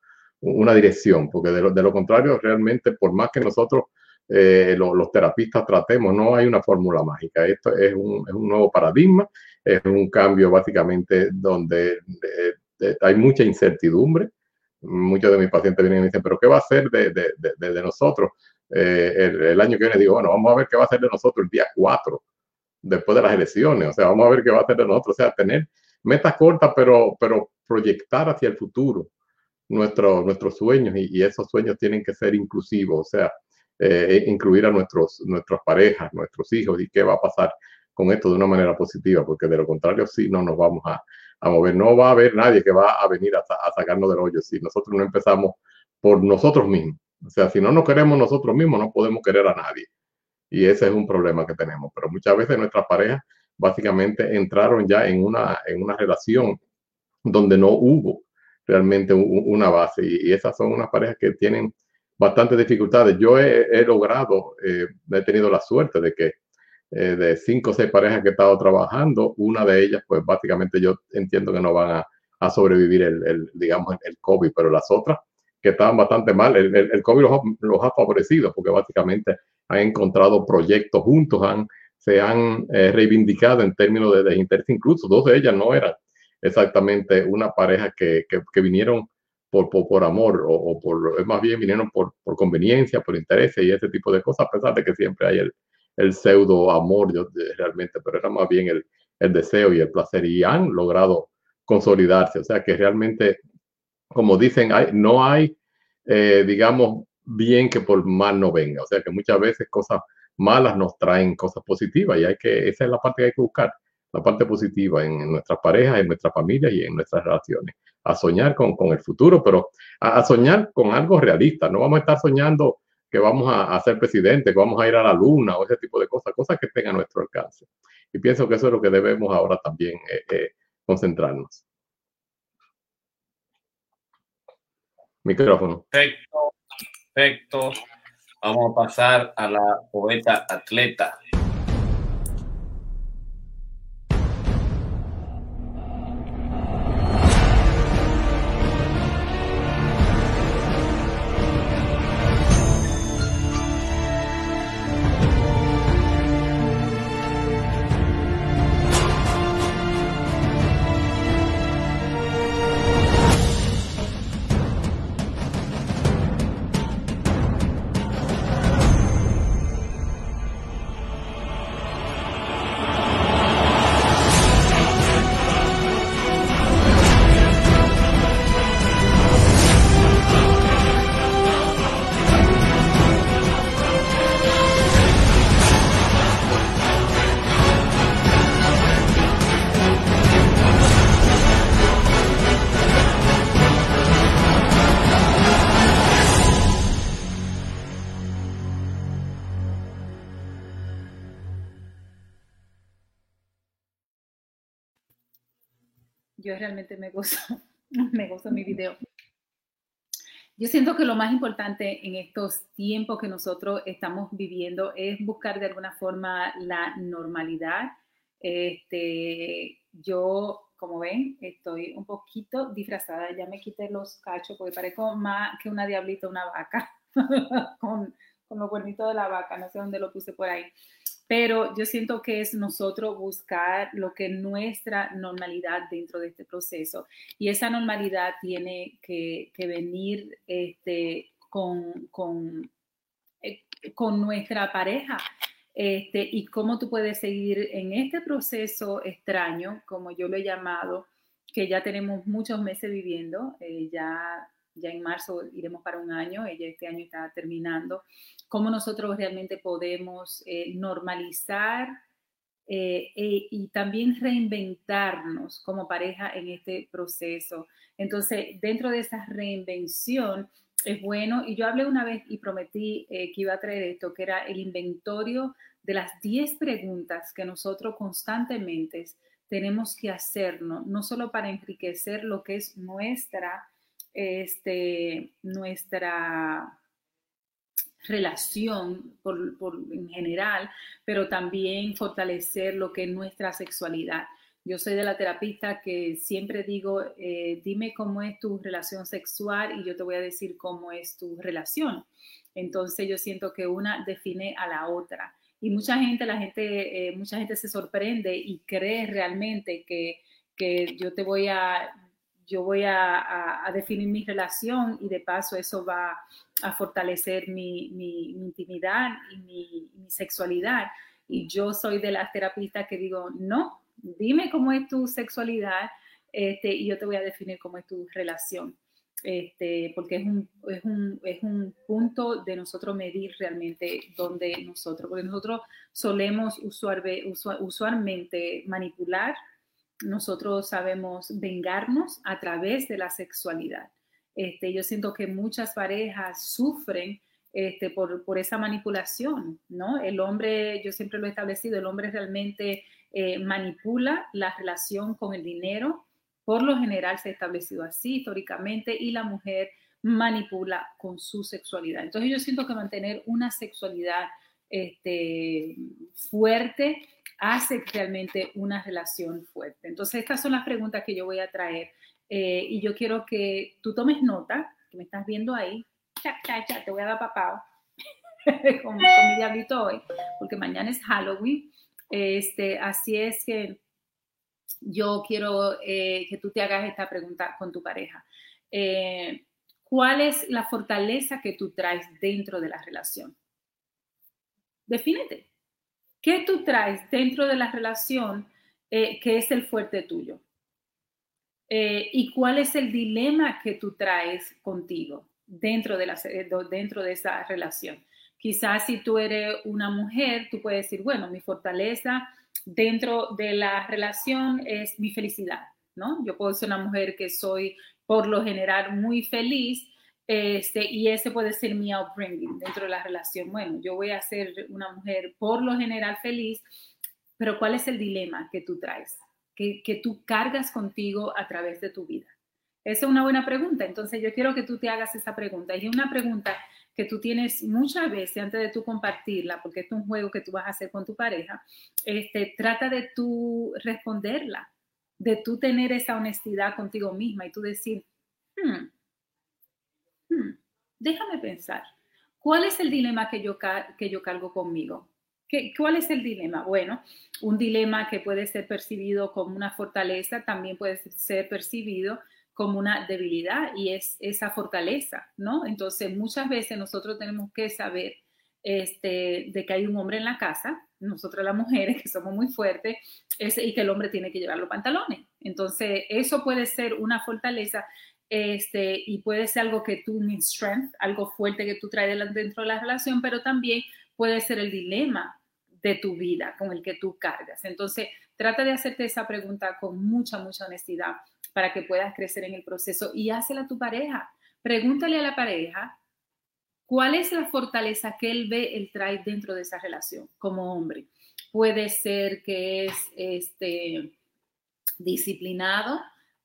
una dirección, porque de lo, contrario, realmente, por más que nosotros eh, lo, los terapistas tratemos, no hay una fórmula mágica. Esto es un, es un, nuevo paradigma, es un cambio básicamente donde eh, eh, hay mucha incertidumbre muchos de mis pacientes vienen y me dicen, pero ¿qué va a ser de, de, de, nosotros eh, el, año que viene? Digo, bueno, vamos a ver qué va a ser de nosotros el día 4, después de las elecciones. O sea, vamos a ver qué va a ser de nosotros. O sea, tener metas cortas, pero, pero proyectar hacia el futuro nuestro, nuestros sueños y, esos sueños tienen que ser inclusivos. O sea, eh, incluir a nuestros, nuestras parejas, nuestros hijos y qué va a pasar con esto de una manera positiva, porque de lo contrario, sí, no nos vamos a, a mover. No va a haber nadie que va a venir a, sacarnos del hoyo si nosotros no empezamos por nosotros mismos. O sea, si no nos queremos nosotros mismos, no podemos querer a nadie. Y ese es un problema que tenemos. Pero muchas veces nuestras parejas básicamente entraron ya en una, en una relación donde no hubo realmente una base. Y, esas son unas parejas que tienen bastantes dificultades. Yo he, he logrado, eh, he tenido la suerte de que eh, de cinco o seis parejas que he estado trabajando, una de ellas, pues básicamente yo entiendo que no van a, a sobrevivir el, el, digamos, el COVID, pero las otras que estaban bastante mal, el, el COVID los, ha favorecido porque básicamente han encontrado proyectos juntos, han, se han eh, reivindicado en términos de, de interés, incluso dos de ellas no eran exactamente una pareja que, que, vinieron por, por, amor o, por, más bien vinieron por, por conveniencia, por interés y ese tipo de cosas, a pesar de que siempre hay el, el pseudo amor yo, realmente, pero era más bien el, el, deseo y el placer y han logrado consolidarse. O sea que realmente, como dicen, hay, no hay, eh, digamos, bien que por mal no venga. O sea que muchas veces cosas malas nos traen cosas positivas y hay que, esa es la parte que hay que buscar, la parte positiva en, nuestras parejas, en nuestras familias y en nuestras relaciones. A soñar con, con el futuro, pero a soñar con algo realista. No vamos a estar soñando que vamos a, a, ser presidente, que vamos a ir a la luna o ese tipo de cosas, cosas que estén a nuestro alcance. Y pienso que eso es lo que debemos ahora también eh, eh, concentrarnos. Micrófono. Perfecto, perfecto. Vamos a pasar a la poeta atleta. Yo realmente me gozo, (laughs) me gozo mi video. yo siento que lo más importante en estos tiempos que nosotros estamos viviendo es buscar de alguna forma la normalidad. Este, yo, como ven, estoy un poquito disfrazada, ya me quité los cachos porque parezco más que una diablita, una vaca, (laughs) con, con los cuernitos de la vaca, no sé dónde lo puse por ahí pero yo siento que es nosotros buscar lo que es nuestra normalidad dentro de este proceso y esa normalidad tiene que, venir este, con, con, eh, con, nuestra pareja. Este, y cómo tú puedes seguir en este proceso extraño, como yo lo he llamado, que ya tenemos muchos meses viviendo, eh, ya ya en marzo iremos para un año, ella este año está terminando, cómo nosotros realmente podemos eh, normalizar eh, e, y también reinventarnos como pareja en este proceso. Entonces, dentro de esa reinvención es bueno, y yo hablé una vez y prometí eh, que iba a traer esto, que era el inventario de las 10 preguntas que nosotros constantemente tenemos que hacernos, no solo para enriquecer lo que es nuestra este, nuestra relación por, en general, pero también fortalecer lo que es nuestra sexualidad. Yo soy de la terapista que siempre digo, eh, dime cómo es tu relación sexual y yo te voy a decir cómo es tu relación. Entonces yo siento que una define a la otra. Y mucha gente, la gente, eh, mucha gente se sorprende y cree realmente que, que yo te voy a yo voy a, definir mi relación y de paso eso va a fortalecer mi, intimidad y mi, sexualidad. Y yo soy de las terapistas que digo, no, dime cómo es tu sexualidad este, y yo te voy a definir cómo es tu relación. Este, porque es un, es, un, es un punto de nosotros medir realmente dónde nosotros, porque nosotros solemos usualmente manipular nosotros sabemos vengarnos a través de la sexualidad. Este, yo siento que muchas parejas sufren este, por, esa manipulación, ¿no? El hombre, yo siempre lo he establecido, el hombre realmente eh, manipula la relación con el dinero, por lo general se ha establecido así históricamente, y la mujer manipula con su sexualidad. Entonces yo siento que mantener una sexualidad este, fuerte hace realmente una relación fuerte. Entonces, estas son las preguntas que yo voy a traer eh, y yo quiero que tú tomes nota, que me estás viendo ahí, te voy a dar papao (laughs) con, mi diablito hoy, porque mañana es Halloween. Este, así es que yo quiero eh, que tú te hagas esta pregunta con tu pareja. Eh, ¿Cuál es la fortaleza que tú traes dentro de la relación? Defínete. ¿Qué tú traes dentro de la relación eh, que es el fuerte tuyo? Eh, ¿Y cuál es el dilema que tú traes contigo dentro de, la, eh, dentro de esa relación? Quizás si tú eres una mujer, tú puedes decir, bueno, mi fortaleza dentro de la relación es mi felicidad, ¿no? Yo puedo ser una mujer que soy por lo general muy feliz este, y ese puede ser mi upbringing dentro de la relación. Bueno, yo voy a ser una mujer por lo general feliz, pero ¿cuál es el dilema que tú traes? Que, que tú cargas contigo a través de tu vida. Esa es una buena pregunta. Entonces yo quiero que tú te hagas esa pregunta. Y una pregunta que tú tienes muchas veces antes de tú compartirla, porque es un juego que tú vas a hacer con tu pareja, este, trata de tú responderla, de tú tener esa honestidad contigo misma y tú decir, hmm, Hmm, déjame pensar, ¿cuál es el dilema que yo, que yo cargo conmigo? ¿Qué, ¿Cuál es el dilema? Bueno, un dilema que puede ser percibido como una fortaleza también puede ser percibido como una debilidad y es esa fortaleza, ¿no? Entonces, muchas veces nosotros tenemos que saber este, de que hay un hombre en la casa, nosotros las mujeres que somos muy fuertes, y que el hombre tiene que llevar los pantalones. Entonces, eso puede ser una fortaleza este, y puede ser algo que tú, mi strength, algo fuerte que tú traes dentro de la relación, pero también puede ser el dilema de tu vida con el que tú cargas. Entonces, trata de hacerte esa pregunta con mucha, mucha honestidad para que puedas crecer en el proceso y hácela a tu pareja. Pregúntale a la pareja cuál es la fortaleza que él ve, él trae dentro de esa relación como hombre. Puede ser que es este, disciplinado,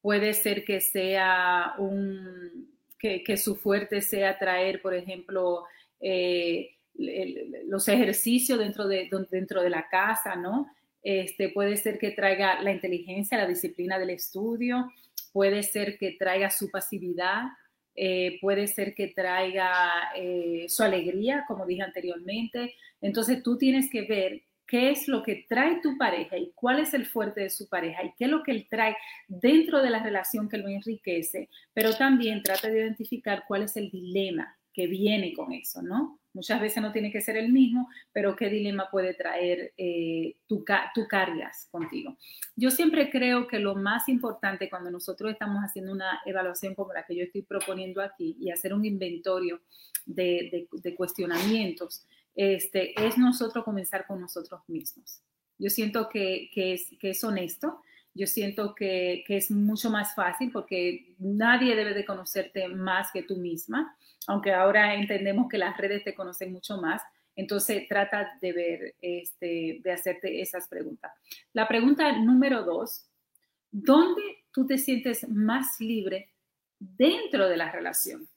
puede ser que sea un, que, su fuerte sea traer, por ejemplo, eh, los ejercicios dentro de, dentro de la casa, ¿no? Este, puede ser que traiga la inteligencia, la disciplina del estudio, puede ser que traiga su pasividad, eh, puede ser que traiga eh, su alegría, como dije anteriormente. Entonces tú tienes que ver qué es lo que trae tu pareja y cuál es el fuerte de su pareja y qué es lo que él trae dentro de la relación que lo enriquece, pero también trata de identificar cuál es el dilema que viene con eso, ¿no? Muchas veces no tiene que ser el mismo, pero qué dilema puede traer eh, tu, tu cargas contigo. Yo siempre creo que lo más importante cuando nosotros estamos haciendo una evaluación como la que yo estoy proponiendo aquí y hacer un inventario de, cuestionamientos, este, es nosotros comenzar con nosotros mismos. Yo siento que, que, es, que es honesto, yo siento que, que, es mucho más fácil porque nadie debe de conocerte más que tú misma aunque ahora entendemos que las redes te conocen mucho más, entonces trata de ver, este, de hacerte esas preguntas. La pregunta número dos, ¿dónde tú te sientes más libre dentro de la relación?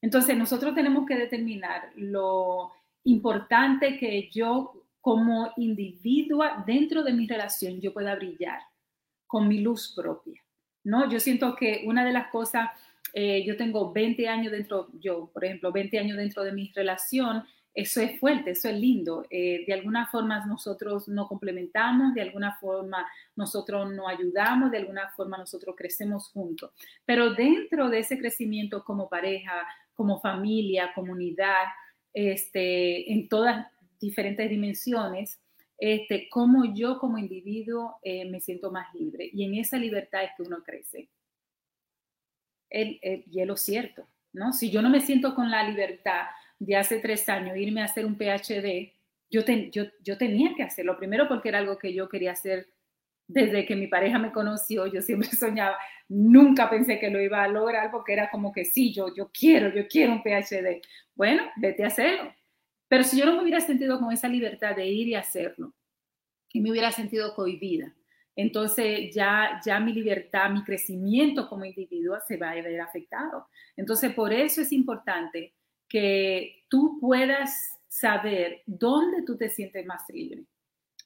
Entonces nosotros tenemos que determinar lo importante que yo como individua dentro de mi relación yo pueda brillar con mi luz propia. ¿no? Yo siento que una de las cosas eh, yo tengo 20 años dentro, yo, por ejemplo, 20 años dentro de mi relación, eso es fuerte, eso es lindo. Eh, de alguna forma nosotros nos complementamos, de alguna forma nosotros nos ayudamos, de alguna forma nosotros crecemos juntos. Pero dentro de ese crecimiento como pareja, como familia, comunidad, este, en todas diferentes dimensiones, este, como yo como individuo eh, me siento más libre. Y en esa libertad es que uno crece el, el hielo cierto, ¿no? Si yo no me siento con la libertad de hace tres años irme a hacer un PhD, yo, yo, yo tenía que hacerlo, primero porque era algo que yo quería hacer desde que mi pareja me conoció, yo siempre (laughs) soñaba, nunca pensé que lo iba a lograr porque era como que sí, yo, yo quiero, yo quiero un PhD. Bueno, vete a hacerlo. Pero si yo no me hubiera sentido con esa libertad de ir y hacerlo, y me hubiera sentido cohibida, entonces ya, ya mi libertad, mi crecimiento como individuo se va a ver afectado. Entonces, por eso es importante que tú puedas saber dónde tú te sientes más libre.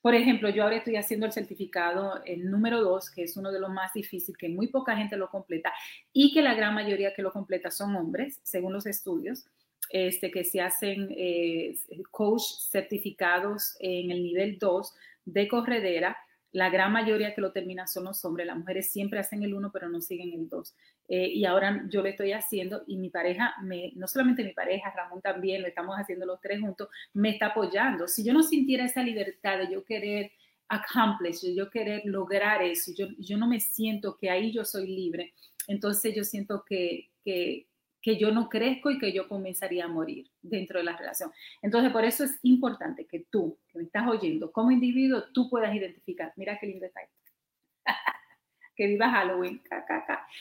Por ejemplo, yo ahora estoy haciendo el certificado, el número dos, que es uno de los más difíciles, que muy poca gente lo completa y que la gran mayoría que lo completa son hombres, según los estudios, este, que se hacen eh, coach certificados en el nivel 2 de corredera la gran mayoría que lo terminan son los hombres. Las mujeres siempre hacen el uno, pero no siguen el dos. Eh, y ahora yo lo estoy haciendo y mi pareja, me, no solamente mi pareja, Ramón también, lo estamos haciendo los tres juntos, me está apoyando. Si yo no sintiera esa libertad de yo querer accomplish, yo querer lograr eso, yo, yo no me siento que ahí yo soy libre, entonces yo siento que, que, que yo no crezco y que yo comenzaría a morir dentro de la relación. Entonces, por eso es importante que tú, que me estás oyendo, como individuo, tú puedas identificar, mira qué lindo está (laughs) que viva Halloween,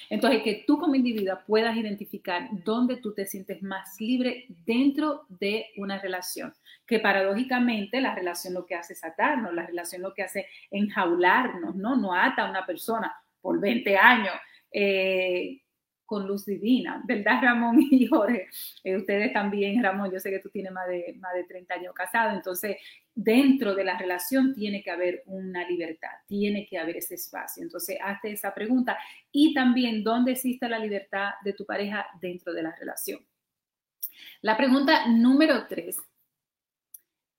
Entonces, que tú como individuo puedas identificar dónde tú te sientes más libre dentro de una relación. Que paradójicamente la relación lo que hace es atarnos, la relación lo que hace enjaularnos, ¿no? No ata a una persona por 20 años. Eh, con luz divina, ¿verdad, Ramón y Jorge? Eh, ustedes también, Ramón, yo sé que tú tienes más de, más de 30 años casado, entonces dentro de la relación tiene que haber una libertad, tiene que haber ese espacio. Entonces, hazte esa pregunta y también, ¿dónde existe la libertad de tu pareja dentro de la relación? La pregunta número tres,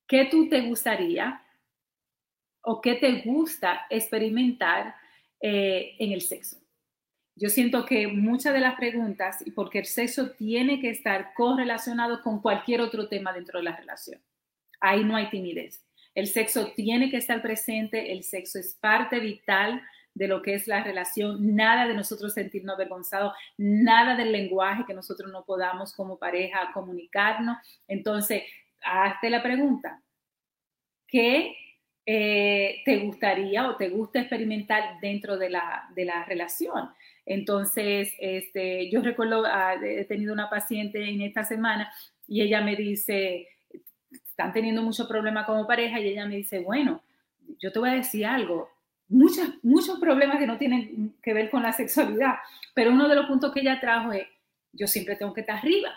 ¿qué tú te gustaría o qué te gusta experimentar eh, en el sexo? Yo siento que muchas de las preguntas, y porque el sexo tiene que estar correlacionado con cualquier otro tema dentro de la relación. Ahí no hay timidez. El sexo tiene que estar presente, el sexo es parte vital de lo que es la relación, nada de nosotros sentirnos avergonzados, nada del lenguaje que nosotros no podamos como pareja comunicarnos. Entonces, hazte la pregunta, ¿qué eh, te gustaría o te gusta experimentar dentro de la, de la relación? Entonces, este, yo recuerdo, ah, he tenido una paciente en esta semana y ella me dice, están teniendo mucho problema como pareja y ella me dice, bueno, yo te voy a decir algo, muchos, muchos problemas que no tienen que ver con la sexualidad, pero uno de los puntos que ella trajo es, yo siempre tengo que estar arriba.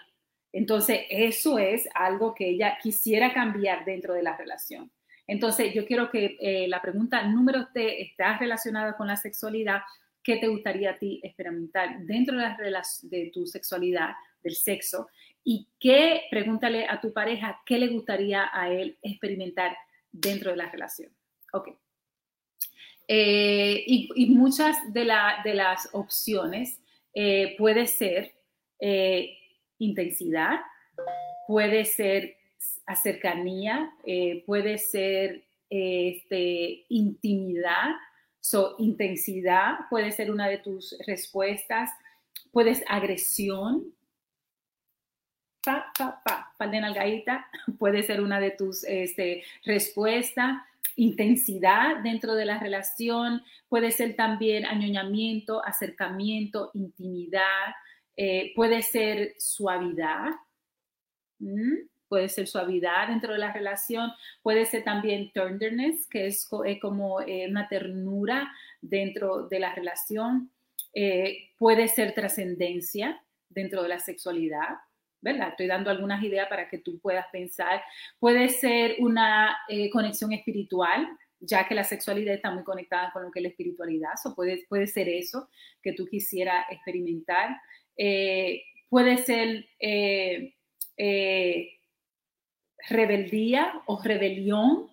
Entonces, eso es algo que ella quisiera cambiar dentro de la relación. Entonces, yo quiero que eh, la pregunta número T está relacionada con la sexualidad. ¿Qué te gustaría a ti experimentar dentro de, la, de tu sexualidad, del sexo? ¿Y qué, pregúntale a tu pareja, qué le gustaría a él experimentar dentro de la relación? Ok. Eh, y, muchas de, las opciones eh, puede ser eh, intensidad, puede ser cercanía, puede ser este, intimidad, so, intensidad puede ser una de tus respuestas, puedes agresión, pa, pa, pa, (laughs) puede ser una de tus este, respuestas intensidad dentro de la relación, puede ser también añoñamiento, acercamiento, intimidad, eh, puede ser suavidad, puede ser suavidad dentro de la relación, puede ser también tenderness, que es, como eh, una ternura dentro de la relación, eh, puede ser trascendencia dentro de la sexualidad, ¿verdad? Estoy dando algunas ideas para que tú puedas pensar. Puede ser una eh, conexión espiritual, ya que la sexualidad está muy conectada con lo que es la espiritualidad, o puede, puede ser eso que tú quisieras experimentar. Eh, puede ser eh, rebeldía o rebelión,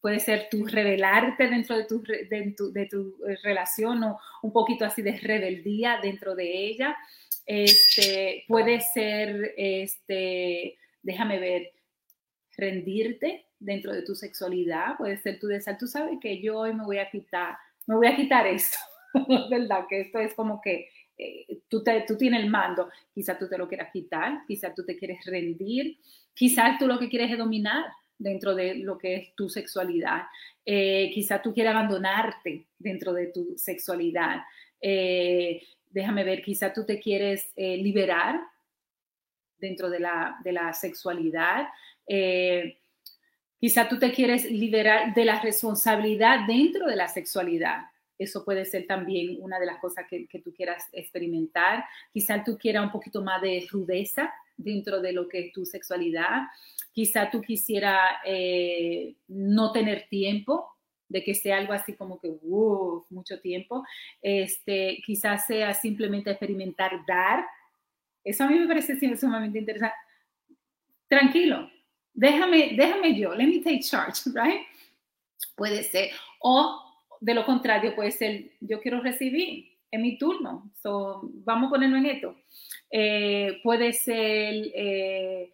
puede ser tu rebelarte dentro de tu, de tu, de tu relación o un poquito así de rebeldía dentro de ella. Este, puede ser, este, déjame ver, rendirte dentro de tu sexualidad, puede ser tu deseo. Tú sabes que yo hoy me voy a quitar, me voy a quitar esto, (laughs) ¿verdad? Que esto es como que eh, tú, tienes el mando, quizás tú te lo quieras quitar, quizás tú te quieres rendir, quizás tú lo que quieres es dominar dentro de lo que es tu sexualidad, eh, quizás tú quieres abandonarte dentro de tu sexualidad. Eh, déjame ver, quizá tú te quieres eh, liberar dentro de la, de la sexualidad. Quizá tú te quieres liberar de la responsabilidad dentro de la sexualidad. Eso puede ser también una de las cosas que, tú quieras experimentar. Quizá tú quieras un poquito más de rudeza dentro de lo que es tu sexualidad. Quizá tú quisieras eh, no tener tiempo de que sea algo así como que, wow, mucho tiempo. Este, quizás sea simplemente experimentar dar. Eso a mí me parece sumamente interesante. Tranquilo, déjame, déjame yo, let me take charge, (laughs) right? Puede ser. O de lo contrario, puede ser, yo quiero recibir, en mi turno, so, vamos a ponerlo en esto. Eh, puede ser eh,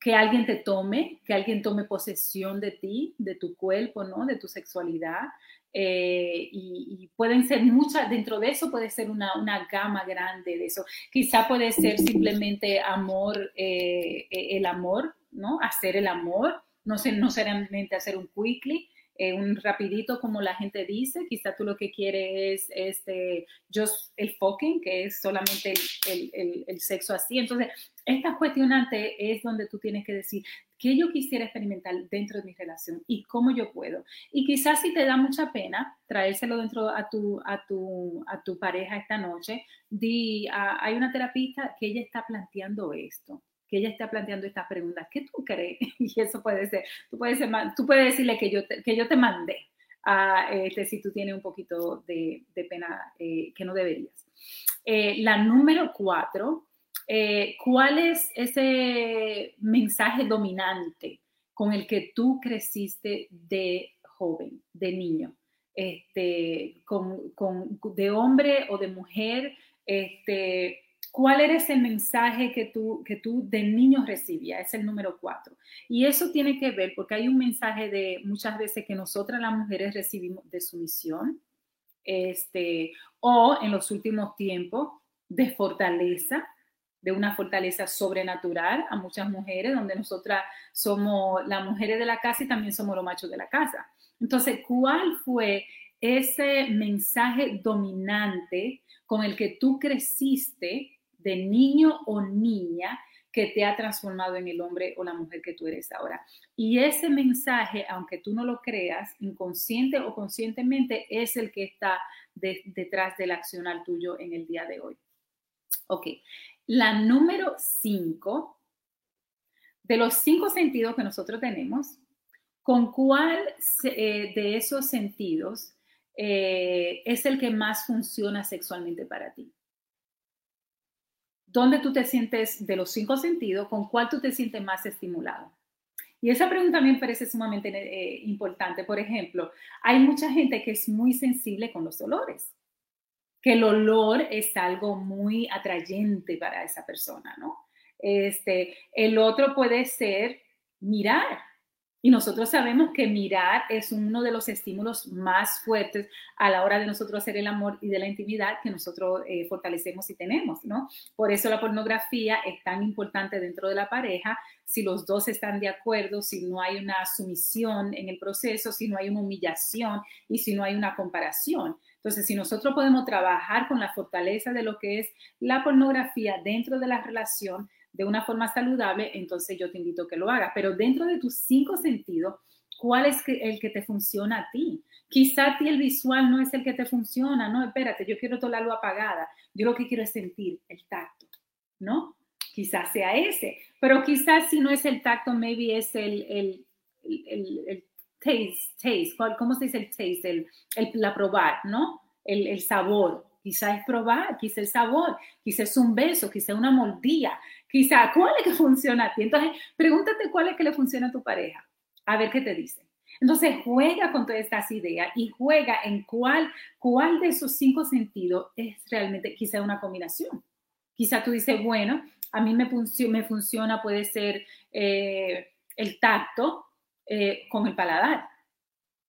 que alguien te tome, que alguien tome posesión de ti, de tu cuerpo, ¿no? De tu sexualidad. Eh, y, pueden ser muchas, dentro de eso puede ser una, una, gama grande de eso. Quizá puede ser simplemente amor, el amor, ¿no? Hacer el amor, no, sé, no solamente hacer un quickly, un rapidito como la gente dice, quizá tú lo que quieres es este, just el fucking, que es solamente el, el, el sexo así. Entonces, esta cuestionante es donde tú tienes que decir qué yo quisiera experimentar dentro de mi relación y cómo yo puedo. Y quizás si te da mucha pena traérselo dentro a tu, a tu, a tu pareja esta noche, di, ah, hay una terapista que ella está planteando esto que ella está planteando estas preguntas. ¿Qué tú crees? (laughs) Y eso puede ser, tú puedes, ser, tú puedes decirle que yo te, que yo te mandé este, si tú tienes un poquito de, de pena eh, que no deberías. Eh, la número cuatro eh, ¿cuál es ese mensaje dominante con el que tú creciste de joven, de niño? Este, con, de hombre o de mujer, este, ¿cuál era ese mensaje que tú, que tú de niño recibías? Es el número cuatro. Y eso tiene que ver porque hay un mensaje de muchas veces que nosotras las mujeres recibimos de sumisión, este, o en los últimos tiempos de fortaleza, de una fortaleza sobrenatural a muchas mujeres, donde nosotras somos las mujeres de la casa y también somos los machos de la casa. Entonces, ¿cuál fue ese mensaje dominante con el que tú creciste de niño o niña que te ha transformado en el hombre o la mujer que tú eres ahora? Y ese mensaje, aunque tú no lo creas, inconsciente o conscientemente, es el que está detrás del accionar tuyo en el día de hoy. Ok, La número cinco, de los cinco sentidos que nosotros tenemos, ¿con cuál eh, de esos sentidos eh, es el que más funciona sexualmente para ti? ¿Dónde tú te sientes de los cinco sentidos? ¿Con cuál tú te sientes más estimulado? Y esa pregunta también parece sumamente eh, importante. Por ejemplo, hay mucha gente que es muy sensible con los olores, que el olor es algo muy atrayente para esa persona, ¿no? Este, el otro puede ser mirar. Y nosotros sabemos que mirar es uno de los estímulos más fuertes a la hora de nosotros hacer el amor y de la intimidad que nosotros eh, fortalecemos y tenemos, ¿no? Por eso la pornografía es tan importante dentro de la pareja, si los dos están de acuerdo, si no hay una sumisión en el proceso, si no hay una humillación y si no hay una comparación. Entonces, si nosotros podemos trabajar con la fortaleza de lo que es la pornografía dentro de la relación, de una forma saludable, entonces yo te invito a que lo hagas. Pero dentro de tus cinco sentidos, ¿cuál es el que te funciona a ti? Quizá a ti el visual no es el que te funciona, no, espérate, yo quiero toda la luz apagada, yo lo que quiero es sentir el tacto, ¿no? Quizás sea ese, pero quizás si no es el tacto, maybe es el, el, el, taste, taste, ¿cómo se dice el taste? El, el, la probar, ¿no? El, el sabor, quizá es probar, quizá el sabor, quizá es un beso, quizá una mordida, quizá cuál es que funciona a ti. Entonces, pregúntate cuál es que le funciona a tu pareja, a ver qué te dice. Entonces, juega con todas estas ideas y juega en cuál, cuál de esos cinco sentidos es realmente quizá una combinación. Quizá tú dices, bueno, a mí me, funciona, puede ser eh, el tacto eh, con el paladar.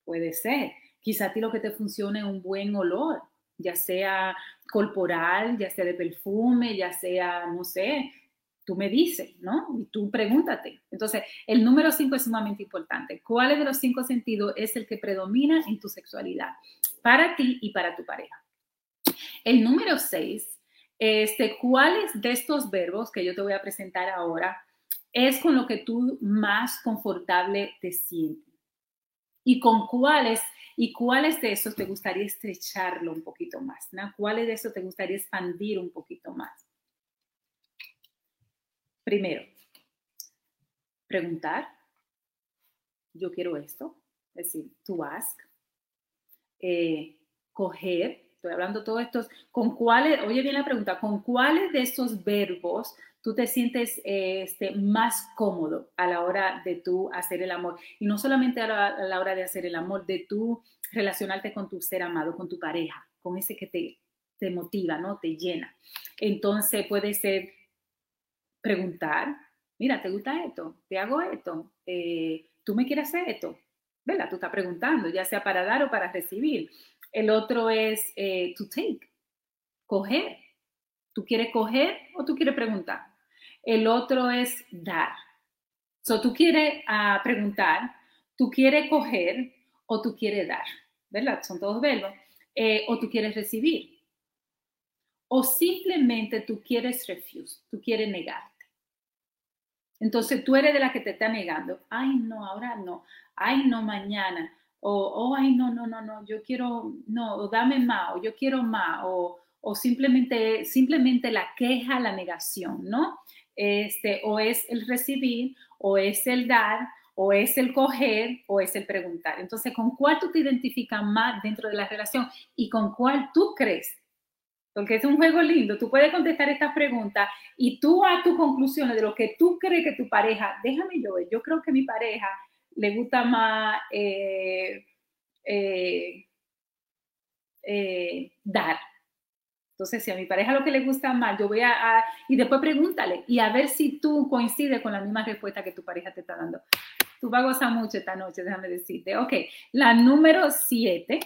Puede ser. Quizá a ti lo que te funciona es un buen olor ya sea corporal, ya sea de perfume, ya sea, no sé, tú me dices, ¿no? Y tú pregúntate. Entonces, el número cinco es sumamente importante. ¿Cuál de los cinco sentidos es el que predomina en tu sexualidad para ti y para tu pareja? El número seis, este, ¿cuáles de estos verbos que yo te voy a presentar ahora es con lo que tú más confortable te sientes? ¿Y con cuáles ¿Y cuáles de esos te gustaría estrecharlo un poquito más? ¿no? ¿Cuáles de esos te gustaría expandir un poquito más? Primero, preguntar. Yo quiero esto. Es decir, to ask. Eh, coger. Estoy hablando todo esto. ¿Con cuáles? Oye bien la pregunta. ¿Con cuáles de estos verbos tú te sientes este, más cómodo a la hora de tú hacer el amor. Y no solamente a la, hora de hacer el amor, de tú relacionarte con tu ser amado, con tu pareja, con ese que te, te motiva, ¿no? Te llena. Entonces puede ser preguntar, mira, ¿te gusta esto? ¿Te hago esto? Eh, ¿Tú me quieres hacer esto? ¿Verdad? Tú estás preguntando, ya sea para dar o para recibir. El otro es eh, to take, coger. ¿Tú quieres coger o tú quieres preguntar? El otro es dar. So, tú quieres ah, preguntar, tú quieres coger o tú quieres dar, ¿verdad? Son todos verbos. Eh, o tú quieres recibir. O simplemente tú quieres refuse, tú quieres negarte. Entonces tú eres de la que te está negando. Ay, no, ahora no. Ay, no, mañana. O, oh, ay, no, no, no, no, yo quiero, no, o dame más, o yo quiero más, o, o simplemente, simplemente la queja, la negación, ¿no? este, o es el recibir, o es el dar, o es el coger, o es el preguntar. Entonces, ¿con cuál tú te identificas más dentro de la relación y con cuál tú crees? Porque es un juego lindo, tú puedes contestar estas preguntas y tú a tus conclusiones de lo que tú crees que tu pareja, déjame yo yo creo que mi pareja le gusta más eh, eh, eh, dar, entonces, si a mi pareja lo que le gusta más, yo voy a, y después pregúntale y a ver si tú coincides con la misma respuesta que tu pareja te está dando. Tú vas a gozar mucho esta noche, déjame decirte. Ok, la número siete.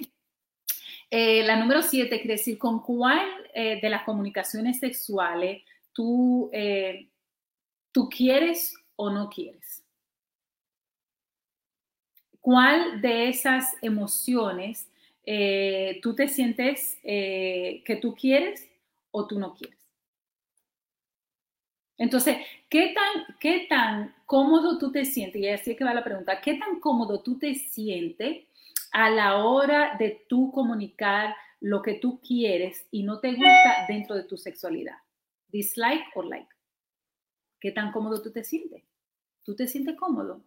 Eh, la número siete quiere decir con cuál eh, de las comunicaciones sexuales tú, eh, tú quieres o no quieres. ¿Cuál de esas emociones tú te sientes que tú quieres o tú no quieres. Entonces, ¿qué tan, ¿qué tan cómodo tú te sientes? Y así es que va la pregunta, ¿qué tan cómodo tú te sientes a la hora de tú comunicar lo que tú quieres y no te gusta dentro de tu sexualidad? dislike o like. ¿Qué tan cómodo tú te sientes? ¿Tú te sientes cómodo?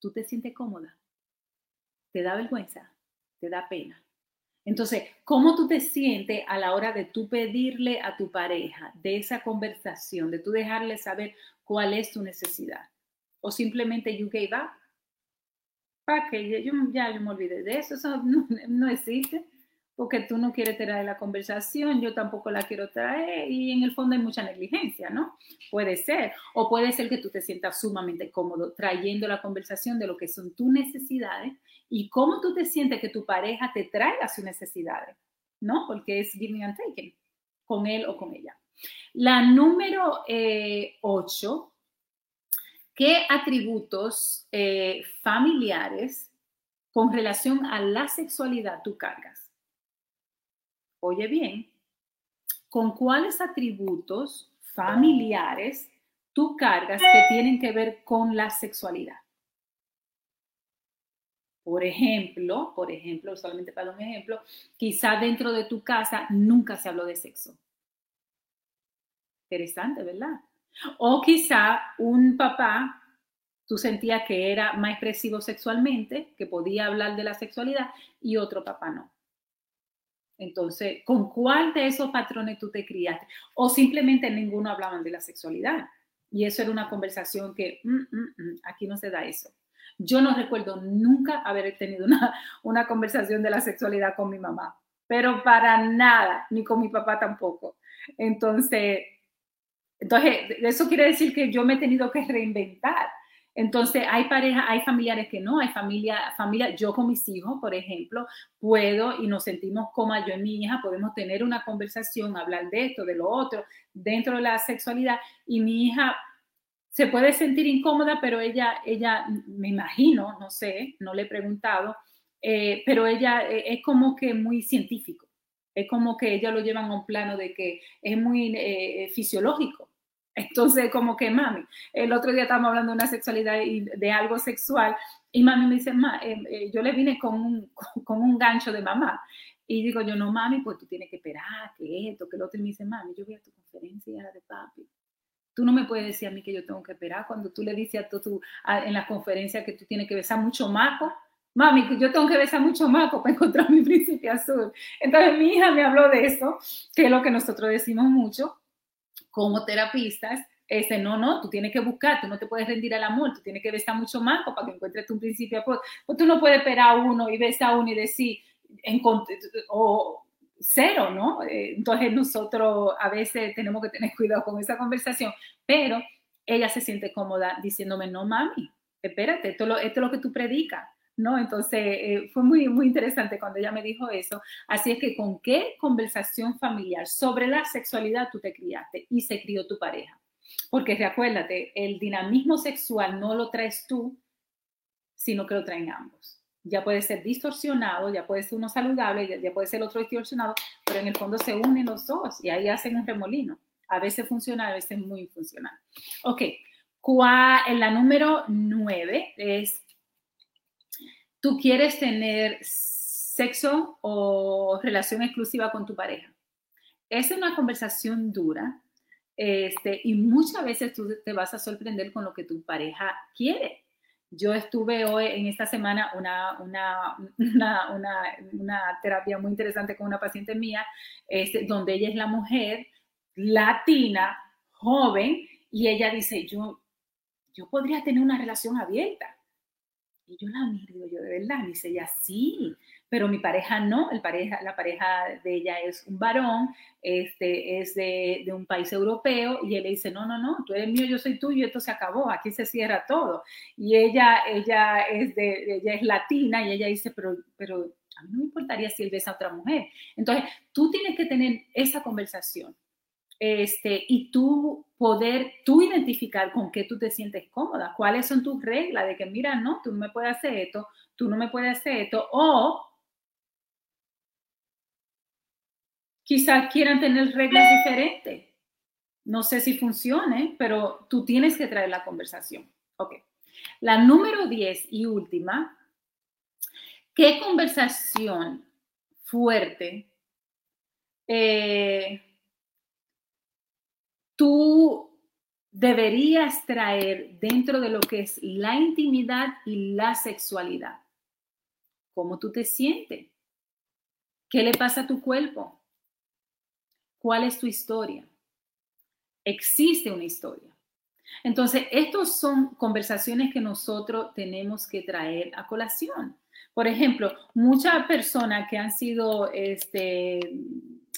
¿Tú te sientes cómoda? ¿Te da vergüenza? ¿Te da pena? Entonces, ¿cómo tú te sientes a la hora de tú pedirle a tu pareja de esa conversación, de tú dejarle saber cuál es tu necesidad? O simplemente you gave up. ¿Para qué? Yo, ya yo me olvidé de eso, eso no, no existe porque tú no quieres traer la conversación, yo tampoco la quiero traer y en el fondo hay mucha negligencia, ¿no? Puede ser. O puede ser que tú te sientas sumamente cómodo trayendo la conversación de lo que son tus necesidades y cómo tú te sientes que tu pareja te traiga sus necesidades, ¿no? Porque es giving and taking, con él o con ella. La número 8, eh, ¿qué atributos eh, familiares con relación a la sexualidad tú cargas? oye bien, con cuáles atributos familiares tú cargas que tienen que ver con la sexualidad. Por ejemplo, por ejemplo, solamente para un ejemplo, quizá dentro de tu casa nunca se habló de sexo. Interesante, ¿verdad? O quizá un papá, tú sentías que era más expresivo sexualmente, que podía hablar de la sexualidad, y otro papá no. Entonces, ¿con cuál de esos patrones tú te criaste? O simplemente ninguno hablaban de la sexualidad. Y eso era una conversación que mm, mm, mm, aquí no se da eso. Yo no recuerdo nunca haber tenido una, una conversación de la sexualidad con mi mamá, pero para nada, ni con mi papá tampoco. Entonces, entonces, eso quiere decir que yo me he tenido que reinventar entonces, hay parejas, hay familiares que no, hay familia, familia, yo con mis hijos, por ejemplo, puedo y nos sentimos como yo y mi hija, podemos tener una conversación, hablar de esto, de lo otro, dentro de la sexualidad, y mi hija se puede sentir incómoda, pero ella, ella, me imagino, no sé, no le he preguntado, eh, pero ella eh, es como que muy científico, es como que ella lo llevan a un plano de que es muy eh, fisiológico. Entonces, como que mami, el otro día estábamos hablando de una sexualidad y de algo sexual y mami me dice, Ma, eh, eh, yo le vine con un, (laughs) con un gancho de mamá. Y digo yo, no mami, pues tú tienes que esperar, que esto, que lo otro. Y me dice, mami, yo voy a tu conferencia de papi. Tú no me puedes decir a mí que yo tengo que esperar cuando tú le dices a tu, en la conferencia que tú tienes que besar mucho maco. Mami, yo tengo que besar mucho maco para encontrar mi príncipe azul. Entonces mi hija me habló de eso, que es lo que nosotros decimos mucho, como terapistas, este, no, no, tú tienes que buscar, tú no te puedes rendir al amor, tú tienes que besar mucho más para que encuentres tu principio. Pues, tú no puedes esperar a uno y besar a uno y decir, o cero, ¿no? Eh, entonces nosotros a veces tenemos que tener (laughs) cuidado con esa conversación, pero ella se siente cómoda diciéndome, no, mami, espérate, esto, esto es lo que tú predicas. ¿No? Entonces, eh, fue muy, muy interesante cuando ella me dijo eso. Así es que, ¿con qué conversación familiar sobre la sexualidad tú te criaste y se crió tu pareja? Porque recuérdate, el dinamismo sexual no lo traes tú, sino que lo traen ambos. Ya puede ser distorsionado, ya puede ser uno saludable, ya puede ser otro distorsionado, pero en el fondo se unen los dos y ahí hacen un remolino. A veces funciona, a veces muy funcional. Ok, en la número nueve es tú quieres tener sexo o relación exclusiva con tu pareja. Es una conversación dura este, y muchas veces tú te vas a sorprender con lo que tu pareja quiere. Yo estuve hoy en esta semana una, una, una, una terapia muy interesante con una paciente mía, este, donde ella es la mujer latina, joven, y ella dice, yo, yo podría tener una relación abierta y yo la miro yo de verdad, dice ella, sí, pero mi pareja no, el pareja, la pareja de ella es un varón, este, es de, de, un país europeo, y él le dice, no, no, no, tú eres mío, yo soy tuyo, esto se acabó, aquí se cierra todo. Y ella, ella, es, de, ella es latina y ella dice, pero, pero a mí no me importaría si él besa a otra mujer. Entonces, tú tienes que tener esa conversación este, y tú poder, tú identificar con qué tú te sientes cómoda, cuáles son tus reglas de que, mira, no, tú no me puedes hacer esto, tú no me puedes hacer esto, o quizás quieran tener reglas diferentes. No sé si funcione, pero tú tienes que traer la conversación. Ok. La número 10 y última, ¿qué conversación fuerte eh, tú deberías traer dentro de lo que es la intimidad y la sexualidad. ¿Cómo tú te sientes? ¿Qué le pasa a tu cuerpo? ¿Cuál es tu historia? Existe una historia. Entonces, estas son conversaciones que nosotros tenemos que traer a colación. Por ejemplo, muchas personas que han sido este,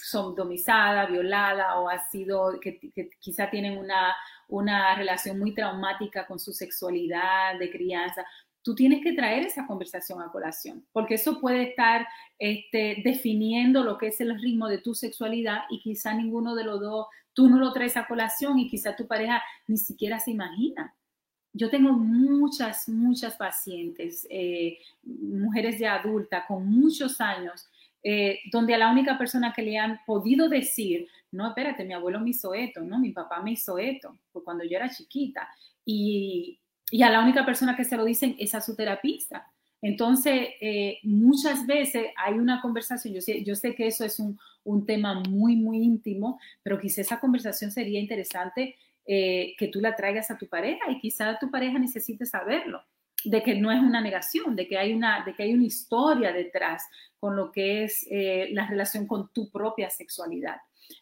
sodomizadas, violadas o ha sido, que, quizá tienen una, una relación muy traumática con su sexualidad de crianza, tú tienes que traer esa conversación a colación, porque eso puede estar este, definiendo lo que es el ritmo de tu sexualidad y quizá ninguno de los dos, tú no lo traes a colación y quizá tu pareja ni siquiera se imagina. Yo tengo muchas, muchas pacientes, eh, mujeres de adulta con muchos años, eh, donde a la única persona que le han podido decir, no, espérate, mi abuelo me hizo esto, no, mi papá me hizo esto, pues cuando yo era chiquita. Y, y a la única persona que se lo dicen es a su terapista. Entonces, eh, muchas veces hay una conversación, yo sé, yo sé que eso es un, un tema muy, muy íntimo, pero quizá esa conversación sería interesante eh, que tú la traigas a tu pareja y quizá tu pareja necesite saberlo, de que no es una negación, de que hay una, de que hay una historia detrás con lo que es eh, la relación con tu propia sexualidad.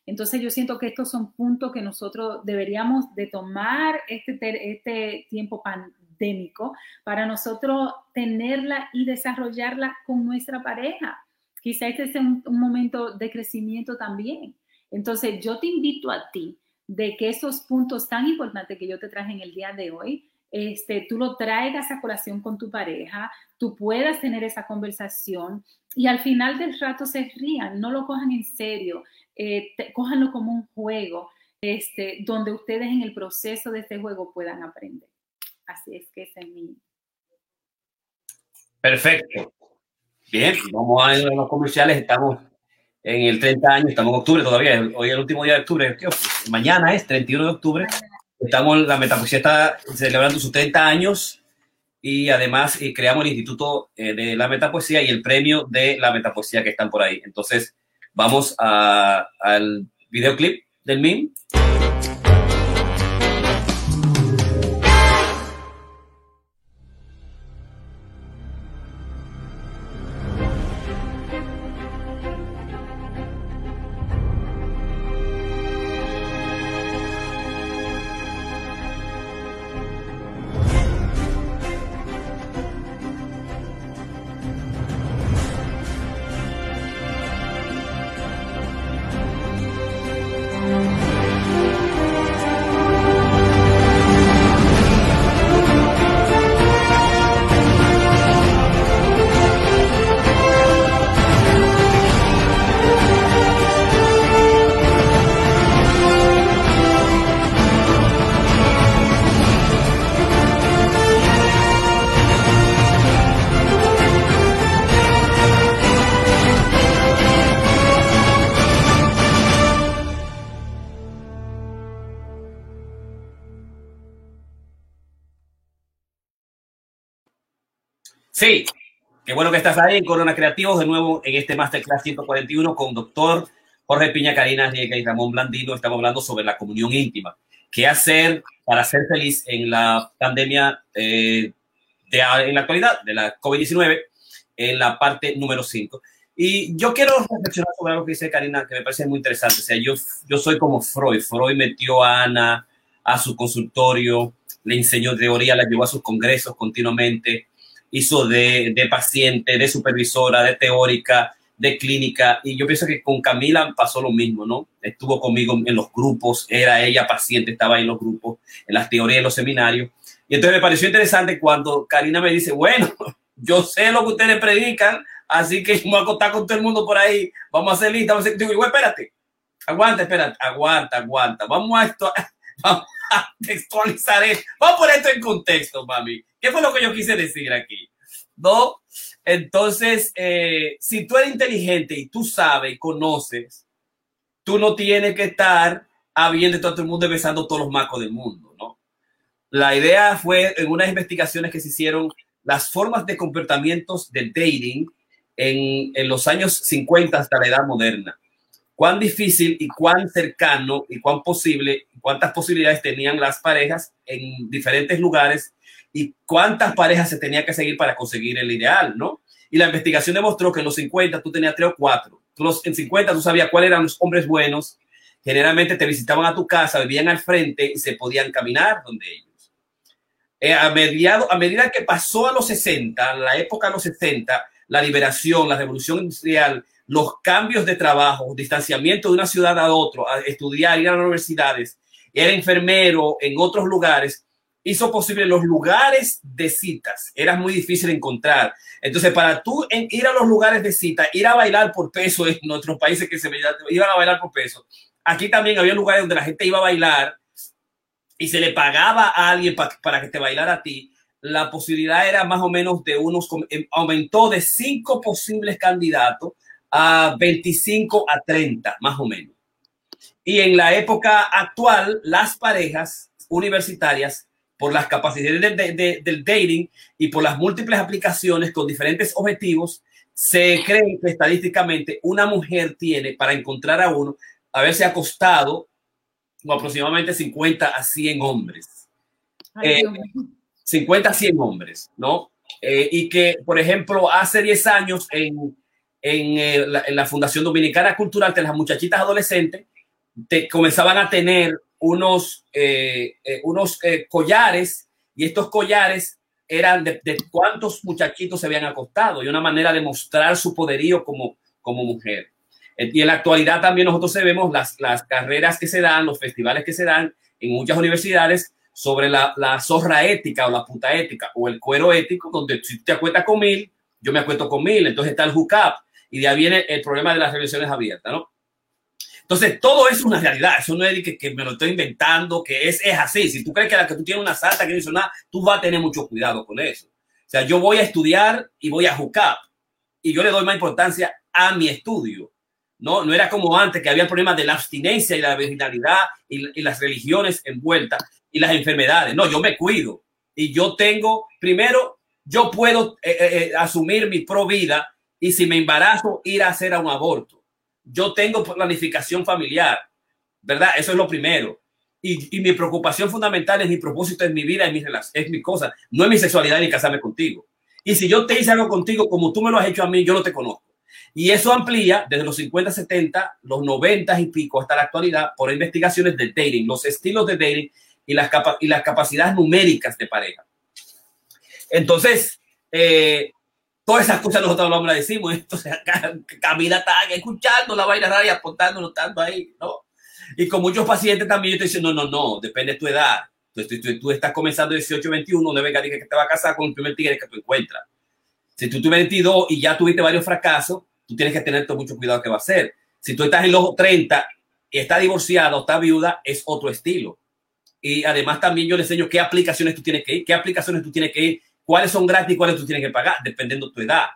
Entonces yo siento que estos son puntos que nosotros deberíamos de tomar este, este tiempo pandémico para nosotros tenerla y desarrollarla con nuestra pareja. Quizá este sea un, un momento de crecimiento también. Entonces yo te invito a ti de que esos puntos tan importantes que yo te traje en el día de hoy, este, tú lo traigas a colación con tu pareja, tú puedas tener esa conversación y al final del rato se rían, no lo cojan en serio, eh, cójanlo como un juego, este, donde ustedes en el proceso de este juego puedan aprender. Así es que ese es mi... Perfecto. Bien, vamos a ir a los comerciales. Estamos en el 30 años, estamos en octubre todavía. Hoy es el último día de octubre. Mañana es 31 de octubre. Estamos, la Metapoesía está celebrando sus 30 años y además eh, creamos el Instituto eh, de la Metapoesía y el premio de la Metapoesía que están por ahí. Entonces, Vamos a, al videoclip del meme. Estás ahí en Corona Creativos, de nuevo en este Masterclass 141 con doctor Jorge Piña, Karina Riega y Ramón Blandino. Estamos hablando sobre la comunión íntima. ¿Qué hacer para ser feliz en la pandemia eh, de, en la actualidad de la COVID-19? En la parte número 5. Y yo quiero reflexionar sobre algo que dice Karina, que me parece muy interesante. O sea, yo, yo soy como Freud. Freud metió a Ana a su consultorio, le enseñó teoría, la llevó a sus congresos continuamente hizo de, de paciente, de supervisora, de teórica, de clínica. Y yo pienso que con Camila pasó lo mismo, ¿no? Estuvo conmigo en los grupos, era ella paciente, estaba ahí en los grupos, en las teorías, en los seminarios. Y entonces me pareció interesante cuando Karina me dice, bueno, (laughs) yo sé lo que ustedes predican, así que me voy a contar con todo el mundo por ahí, vamos a hacer lista, vamos a hacer... Digo, espérate, aguanta, espérate, aguanta, aguanta, vamos a esto, (laughs) vamos a textualizar esto, vamos a poner esto en contexto, mami. ¿Qué fue lo que yo quise decir aquí? ¿No? Entonces, eh, si tú eres inteligente y tú sabes y conoces, tú no tienes que estar habiendo todo el mundo besando todos los macos del mundo, ¿no? La idea fue en unas investigaciones que se hicieron las formas de comportamientos de dating en, en los años 50 hasta la edad moderna. cuán difícil y cuán cercano y cuán posible, cuántas posibilidades tenían las parejas en diferentes lugares y cuántas parejas se tenía que seguir para conseguir el ideal, ¿no? Y la investigación demostró que en los 50 tú tenías tres o cuatro. Los, en 50 tú sabías cuáles eran los hombres buenos. Generalmente te visitaban a tu casa, vivían al frente y se podían caminar donde ellos. Eh, a, mediado, a medida que pasó a los 60, la época de los 60, la liberación, la revolución industrial, los cambios de trabajo, distanciamiento de una ciudad a otro, a estudiar, ir a las universidades, era enfermero en otros lugares, hizo posible los lugares de citas. Era muy difícil encontrar. Entonces, para tú ir a los lugares de cita, ir a bailar por peso en nuestros países que se iban a bailar por peso, aquí también había lugares donde la gente iba a bailar y se le pagaba a alguien para que te bailara a ti. La posibilidad era más o menos de unos, em, aumentó de cinco posibles candidatos a 25 a 30, más o menos. Y en la época actual, las parejas universitarias por las capacidades del dating y por las múltiples aplicaciones con diferentes objetivos, se cree que estadísticamente una mujer tiene para encontrar a uno, haberse acostado con aproximadamente 50 a 100 hombres. 50 eh, a 100 hombres, ¿no? Eh, y que, por ejemplo, hace 10 años en, en, eh, la, en la, Fundación Dominicana Cultural, que las muchachitas adolescentes te, comenzaban a tener unos, eh, eh, unos eh, collares y estos collares eran de, cuántos muchachitos se habían acostado y una manera de mostrar su poderío como, como mujer. Y en la actualidad también nosotros vemos las, las carreras que se dan, los festivales que se dan en muchas universidades sobre la, la zorra ética o la puta ética o el cuero ético, donde si te acuestas con mil, yo me acuesto con mil, entonces está el hookup y de ahí viene el problema de las relaciones abiertas, ¿no? Entonces, todo eso es una realidad. Eso no es que, me lo estoy inventando, que es, es así. Si tú crees que la que tú tienes una santa que no nada, tú vas a tener mucho cuidado con eso. O sea, yo voy a estudiar y voy a juzgar. Y yo le doy más importancia a mi estudio. No, no era como antes, que había el problema de la abstinencia y la virginalidad y, las religiones envueltas y las enfermedades. No, yo me cuido. Y yo tengo, primero, yo puedo eh, eh, eh asumir mi pro vida y si me embarazo, ir a hacer un aborto yo tengo planificación familiar, ¿verdad? Eso es lo primero. Y, mi preocupación fundamental es mi propósito en mi vida, es mi, es mi cosa, no es mi sexualidad ni casarme contigo. Y si yo te hice algo contigo como tú me lo has hecho a mí, yo no te conozco. Y eso amplía desde los 50, 70, los 90 y pico hasta la actualidad por investigaciones de dating, los estilos de dating y las, y las capacidades numéricas de pareja. Entonces, eh, Todas esas cosas nosotros no las decimos. Entonces, Camila está escuchando la vaina rara y apuntándolo tanto ahí, ¿no? Y con muchos pacientes también yo estoy diciendo, no, no, no, depende de tu edad. Tú, estás comenzando 18, 21, no venga que te va a casar con el primer tigre que tú encuentras. Si tú tienes 22 y ya tuviste varios fracasos, tú tienes que tener mucho cuidado que va a hacer. Si tú estás en los 30 y estás divorciada o estás viuda, es otro estilo. Y además también yo le enseño qué aplicaciones tú tienes que ir, qué aplicaciones tú tienes que ir cuáles son gratis y cuáles tú tienes que pagar, dependiendo de tu edad.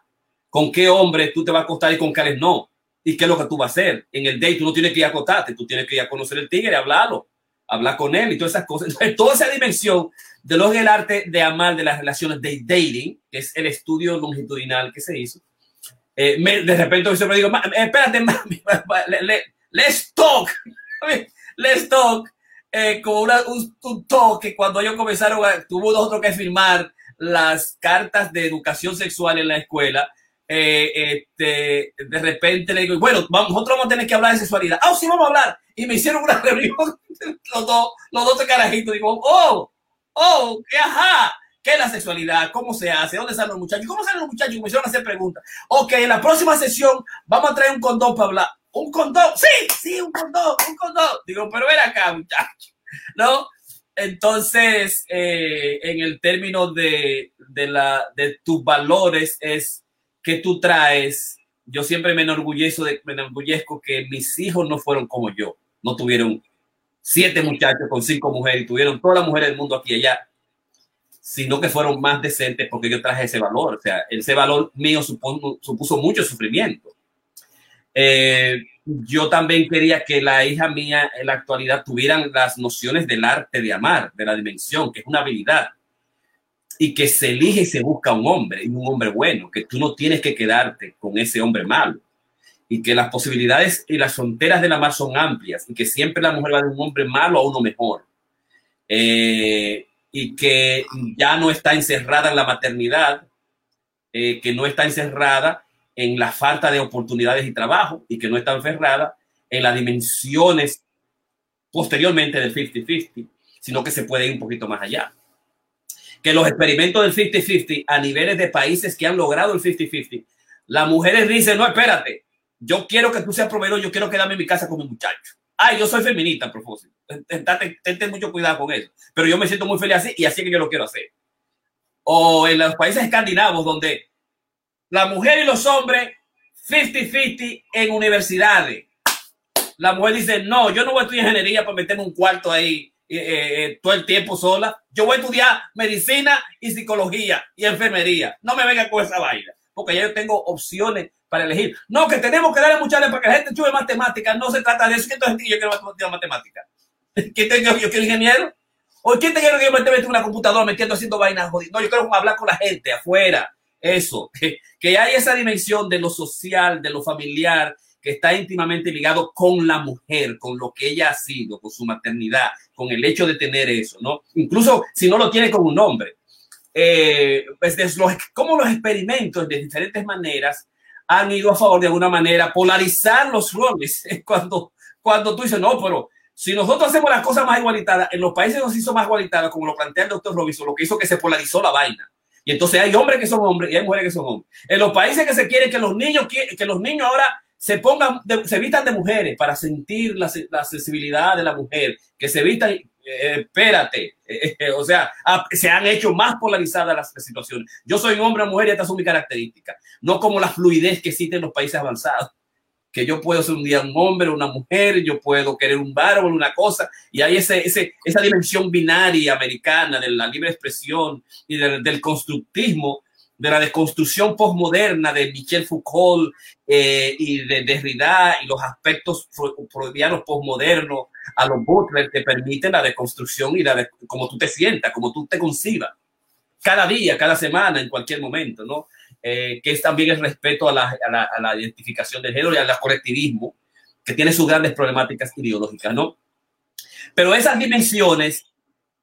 Con qué hombre tú te vas a acostar y con cuáles no. Y qué es lo que tú vas a hacer. En el date tú no tienes que ir a acostarte, tú tienes que ir a conocer el tigre, hablarlo, hablar con él y todas esas cosas. Entonces, toda esa dimensión de lo que el arte de amar de las relaciones de dating, que es el estudio longitudinal que se hizo. Eh, de repente yo siempre digo, espérate, (laughs) mami, let's talk, let's talk, eh, como un, un, toque cuando ellos comenzaron, tuvo dos otros que firmar las cartas de educación sexual en la escuela, eh, este, de repente le digo, bueno, nosotros vamos a tener que hablar de sexualidad. Ah, sí, vamos a hablar. Y me hicieron una (laughs) reunión, los dos, los dos carajitos. Digo, oh, oh, qué ajá. ¿Qué es la sexualidad? ¿Cómo se hace? ¿Dónde salen los muchachos? ¿Cómo salen los muchachos? Me hicieron hacer preguntas. Ok, en la próxima sesión vamos a traer un condón para hablar. ¿Un condón? Sí, sí, un condón, un condón. Digo, pero ven acá, muchachos. ¿No? Entonces, eh, en el término de, de, la, de tus valores es que tú traes, yo siempre me enorgullezco, de, me enorgullezco que mis hijos no fueron como yo, no tuvieron siete muchachos con cinco mujeres y tuvieron todas las mujeres del mundo aquí y allá, sino que fueron más decentes porque yo traje ese valor, o sea, ese valor mío supuso, mucho sufrimiento. Eh, yo también quería que la hija mía en la actualidad tuvieran las nociones del arte de amar, de la dimensión, que es una habilidad, y que se elige y se busca un hombre, y un hombre bueno, que tú no tienes que quedarte con ese hombre malo. y que las posibilidades y las fronteras de la mar son amplias y que siempre la mujer va de un hombre malo a uno mejor. Eh, y que ya no está encerrada en la maternidad, eh, que no está encerrada en la falta de oportunidades y trabajo y que no está encerrada en las dimensiones posteriormente del 50-50, sino que se puede ir un poquito más allá. Que los experimentos del 50-50 a niveles de países que han logrado el 50-50, las mujeres dicen, no, espérate, yo quiero que tú seas proveedor, yo quiero quedarme en mi casa con mi muchacho. Ay, yo soy feminista a propósito. Ten, mucho cuidado con eso. Pero yo me siento muy feliz así y así que yo lo quiero hacer. O en los países escandinavos donde la mujer y los hombres 50-50 en universidades. La mujer dice, no, yo no voy a estudiar ingeniería para meterme un cuarto ahí eh, eh, eh, todo el tiempo sola. Yo voy a estudiar medicina y psicología y enfermería. No me venga con esa vaina, porque ya yo tengo opciones para elegir. No, que tenemos que darle mucha para que la gente chube matemáticas. No se trata de eso. ¿Quién te yo quiero matemáticas? (laughs) ¿Quién te yo, quiero ingeniero? ¿O quién te que yo en una computadora metiendo haciendo vainas jodidas? No, yo quiero hablar con la gente afuera. Eso, (laughs) que, que hay esa dimensión de lo social, de lo familiar, que está íntimamente ligado con la mujer, con lo que ella ha sido, con su maternidad, con el hecho de tener eso, ¿no? Incluso si no lo tiene con un hombre. Eh, pues los, como los experimentos de diferentes maneras han ido a favor de alguna manera polarizar los roles. (laughs) Cuando, cuando tú dices, no, pero si nosotros hacemos las cosas más igualitarias, en los países nos hizo más igualitarias, como lo plantea el doctor Robinson, lo que hizo que se polarizó la vaina. Y entonces hay hombres que son hombres y hay mujeres que son hombres. En los países que se quieren que los niños, que los niños ahora se pongan, se evitan de mujeres para sentir la, la, sensibilidad de la mujer, que se evitan, eh, espérate, eh, eh, o sea, se han hecho más polarizadas las, situaciones. Yo soy hombre o mujer y estas son mis características, no como la fluidez que existe en los países avanzados, que yo puedo ser un día un hombre una mujer, yo puedo querer un o una cosa, y hay ese, ese, esa dimensión binaria americana de la libre expresión y del constructismo de la desconstrucción postmoderna de Michel Foucault eh, y de Derrida y los aspectos freudianos postmodernos a los Butler que permiten la desconstrucción y la de, como tú te sientas, como tú te concibas, cada día, cada semana, en cualquier momento, ¿no? Eh, que es también el respeto a la, a, la, a la, identificación de género y al colectivismo, que tiene sus grandes problemáticas ideológicas, ¿no? Pero esas dimensiones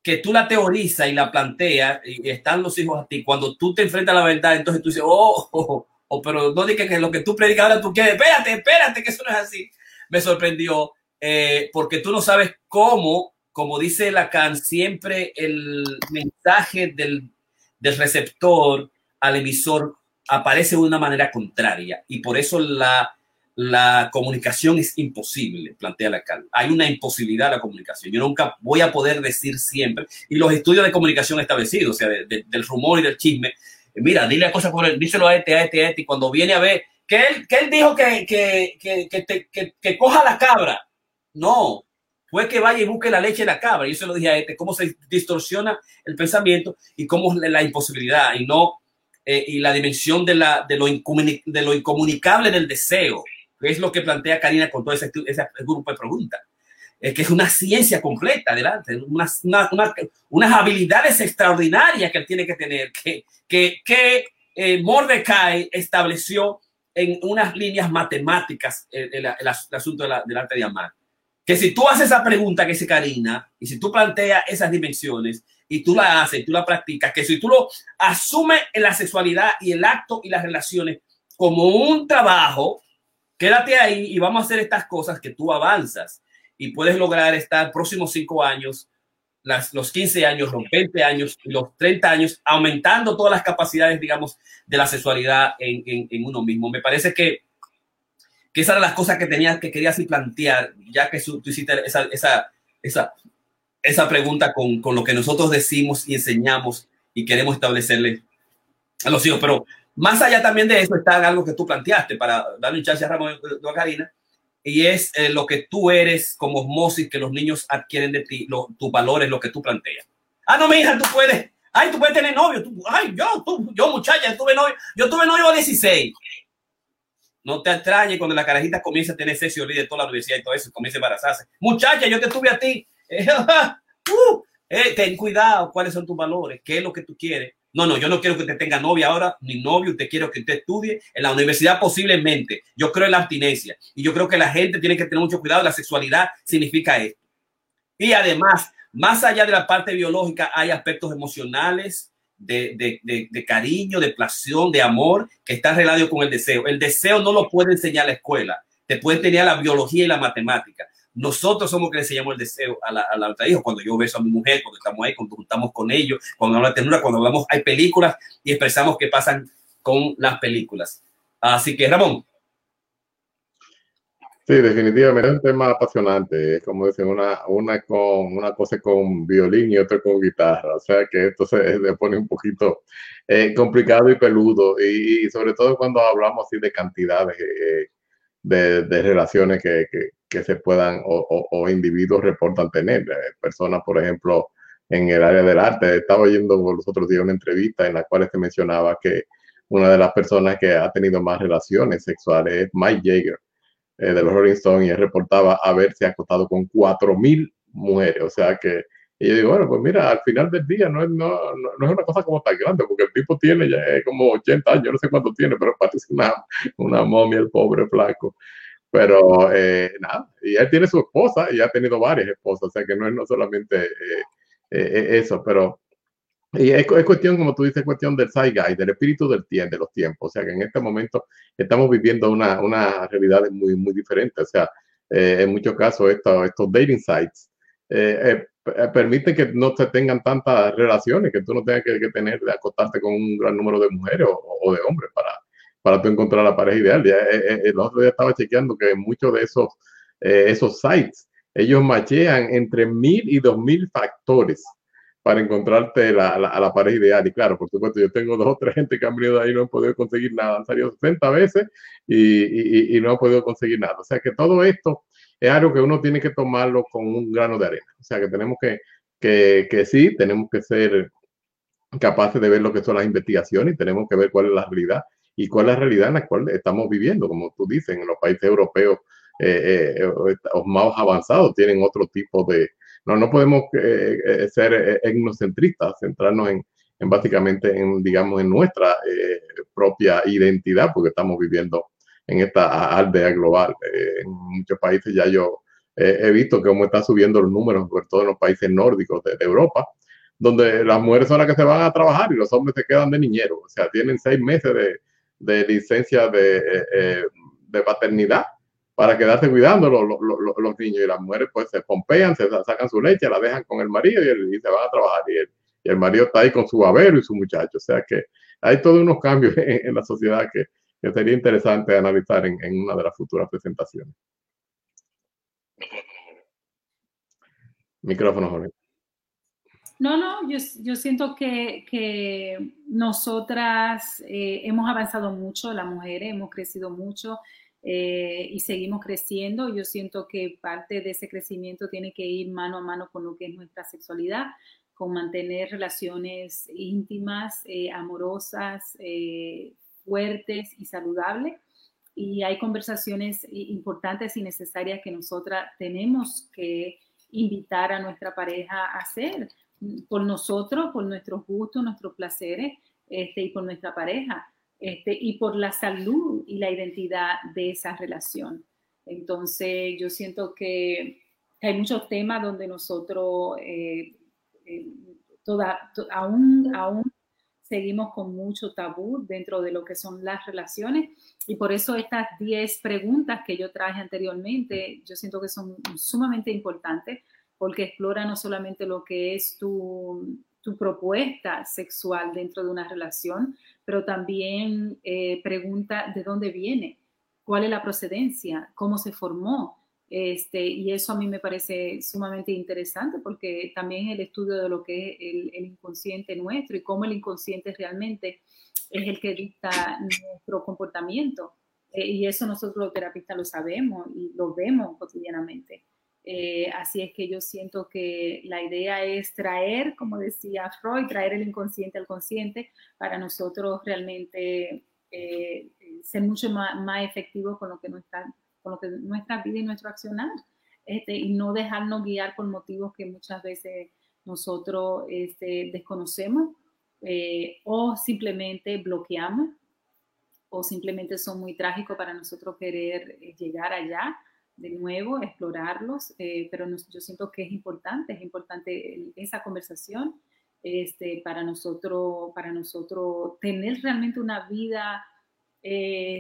que tú la teorizas y la planteas y están los hijos a ti, cuando tú te enfrentas a la verdad, entonces tú dices, oh, oh, oh, oh pero no digas que lo que tú predicas ahora tú quieres, espérate, espérate, que eso no es así. Me sorprendió eh, porque tú no sabes cómo, como dice Lacan, siempre el mensaje del, del receptor al emisor aparece de una manera contraria y por eso la la comunicación es imposible, plantea Lacan. Hay una imposibilidad de la comunicación. Yo nunca voy a poder decir siempre, y los estudios de comunicación establecidos, o sea, del rumor y del chisme, mira, dile a cosas díselo a este, a este, a este, y cuando viene a ver, que él, que él dijo que, que, que, que, coja la cabra. No, fue que vaya y busque la leche de la cabra. Yo se lo dije a este, cómo se distorsiona el pensamiento y cómo la imposibilidad y no, eh, y la dimensión de, la, de, lo de lo incomunicable del deseo es lo que plantea Karina con todo ese, grupo de preguntas. Es que es una ciencia completa, adelante, unas, unas habilidades extraordinarias que él tiene que tener, que, que, que eh, Mordecai estableció en unas líneas matemáticas el, el, asunto del arte de amar. Que si tú haces esa pregunta que dice Karina, y si tú planteas esas dimensiones, y tú la haces, tú la practicas, que si tú lo asumes en la sexualidad y el acto y las relaciones como un trabajo, quédate ahí y vamos a hacer estas cosas que tú avanzas y puedes lograr estar próximos cinco años, las, los 15 años, los 20 años los 30 años, aumentando todas las capacidades, digamos, de la sexualidad en, en, uno mismo. Me parece que, que esa era las cosas que tenías, que querías plantear, ya que tú hiciste esa, esa, esa, esa pregunta con, con lo que nosotros decimos y enseñamos y queremos establecerle a los hijos. Pero más allá también de eso está algo que tú planteaste para darle un chance a Ramón y a Karina, y es eh, lo que tú eres como osmosis que los niños adquieren de ti, lo, tus valores, lo que tú planteas. Ah, no, mi hija, tú puedes, ay, tú puedes tener novio, tú, ay, yo, tú, yo muchacha, tuve novio, yo tuve novio a 16. No te extrañes cuando la carajita comienza a tener sexo de toda la universidad y todo eso, comienza a embarazarse. Muchacha, yo te tuve a ti. (laughs) uh, eh, ten cuidado, cuáles son tus valores, qué es lo que tú quieres No, no, yo no quiero que usted tenga novia ahora, ni novio, usted quiero que usted estudie en la universidad posiblemente. Yo creo en la abstinencia y yo creo que la gente tiene que tener mucho cuidado. La sexualidad significa esto. Y además, más allá de la parte biológica, hay aspectos emocionales, de, de, cariño, de placer, de amor, que está relacionado con el deseo. El deseo no lo puede enseñar la escuela, te puede enseñar la biología y la matemática. Nosotros somos que le enseñamos el deseo a la, a otra hijo. Cuando yo beso a mi mujer, cuando estamos ahí, cuando estamos con ellos, cuando hablamos de ternura, cuando hablamos, hay películas y expresamos qué pasan con las películas. Así que, Ramón. Sí, definitivamente es un tema apasionante. Es como dicen, una, una, con, una cosa con violín y otra con guitarra. O sea que esto se, pone un poquito eh, complicado y peludo. Y, sobre todo cuando hablamos así de cantidades eh, de, de, relaciones que, que se puedan o, o, individuos reportan tener. Eh, personas, por ejemplo, en el área del arte. Estaba oyendo los otros días una entrevista en la cual se mencionaba que una de las personas que ha tenido más relaciones sexuales es Mike Jagger eh, de los Rolling Stones y él reportaba haberse acostado con 4.000 mujeres. O sea que y yo digo, bueno, pues mira, al final del día no es, no, no, es una cosa como tan grande, porque el tipo tiene ya como 80 años, no sé cuánto tiene, pero parece una, una momia, el pobre flaco. Pero eh, nada, y él tiene su esposa y ha tenido varias esposas, o sea que no es no solamente eh, eh, eso, pero y es, es, cuestión, como tú dices, cuestión del zeitgeist, del espíritu del tiempo, de los tiempos. O sea que en este momento estamos viviendo una, una realidad muy, muy diferente. O sea, en muchos casos estos, estos dating sites permiten que no se tengan tantas relaciones, que tú no tengas que, tener de acostarte con un gran número de mujeres o de hombres para, para tú encontrar la pareja ideal. Ya, eh, eh, el otro día estaba chequeando que muchos de esos, eh, esos sites, ellos machean entre mil y dos mil factores para encontrarte la, la, la, pareja ideal. Y claro, por supuesto, yo tengo dos o tres gente que han venido de ahí y no han podido conseguir nada. Han salido 60 veces y, y, y, no han podido conseguir nada. O sea que todo esto es algo que uno tiene que tomarlo con un grano de arena. O sea que tenemos que, que, que sí, tenemos que ser capaces de ver lo que son las investigaciones y tenemos que ver cuál es la realidad y cuál es la realidad en la cual estamos viviendo, como tú dices, en los países europeos eh, eh, más avanzados tienen otro tipo de... No, no podemos eh, ser etnocentristas, centrarnos en, en, básicamente en, digamos, en nuestra propia identidad, porque estamos viviendo en esta aldea global. en muchos países ya yo he visto cómo está subiendo los números, sobre todo en los países nórdicos de, de Europa, donde las mujeres son las que se van a trabajar y los hombres se quedan de niñeros. O sea, tienen seis meses de, de licencia de, eh, eh, de paternidad para quedarse cuidando los, los, niños y las mujeres pues se pompean, se sacan su leche, la dejan con el marido y, y se van a trabajar y el, y el, marido está ahí con su babero y su muchacho. O sea que hay todos unos cambios (laughs) en, en la sociedad que, que, sería interesante analizar en, en una de las futuras presentaciones. Micrófono, Jorge. No, no, yo, siento que, que nosotras eh, hemos avanzado mucho, las mujeres hemos crecido mucho eh, y seguimos creciendo. Yo siento que parte de ese crecimiento tiene que ir mano a mano con lo que es nuestra sexualidad, con mantener relaciones íntimas, eh, amorosas, fuertes y saludables. Y hay conversaciones importantes y necesarias que nosotras tenemos que invitar a nuestra pareja a hacer por nosotros, por nuestros gustos, nuestros placeres este, y por nuestra pareja este, y por la salud y la identidad de esa relación. Entonces, yo siento que hay muchos temas donde nosotros eh, eh, toda, to, aún, aún seguimos con mucho tabú dentro de lo que son las relaciones y por eso estas 10 preguntas que yo traje anteriormente, yo siento que son sumamente importantes porque explora no solamente lo que es tu, tu propuesta sexual dentro de una relación, pero también eh, pregunta de dónde viene, cuál es la procedencia, cómo se formó. Este, y eso a mí me parece sumamente interesante porque también el estudio de lo que es el, inconsciente nuestro y cómo el inconsciente realmente es el que dicta nuestro comportamiento. Eh, y eso nosotros los terapistas lo sabemos y lo vemos cotidianamente. Eh, así es que yo siento que la idea es traer, como decía Freud, traer el inconsciente al consciente para nosotros realmente eh, ser mucho más, más efectivos con lo que nuestra, con lo que nuestra vida y nuestro accionar. Este, y no dejarnos guiar por motivos que muchas veces nosotros este, desconocemos eh, o simplemente bloqueamos o simplemente son muy trágicos para nosotros querer eh, llegar allá de nuevo, explorarlos, eh, pero yo siento que es importante, es importante esa conversación este, para, nosotros, para nosotros tener realmente una vida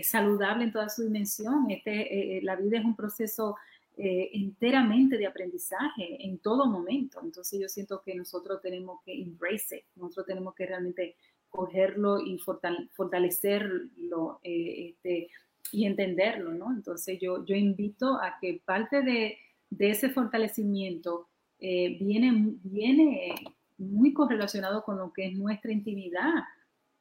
saludable en toda su dimensión. Este, la vida es un proceso enteramente de aprendizaje en todo momento. Entonces yo siento que nosotros tenemos que embrace nosotros tenemos que realmente cogerlo y fortalecerlo eh, este, y entenderlo, ¿no? Entonces yo, yo invito a que parte de, de ese fortalecimiento eh, viene, viene muy correlacionado con lo que es nuestra intimidad,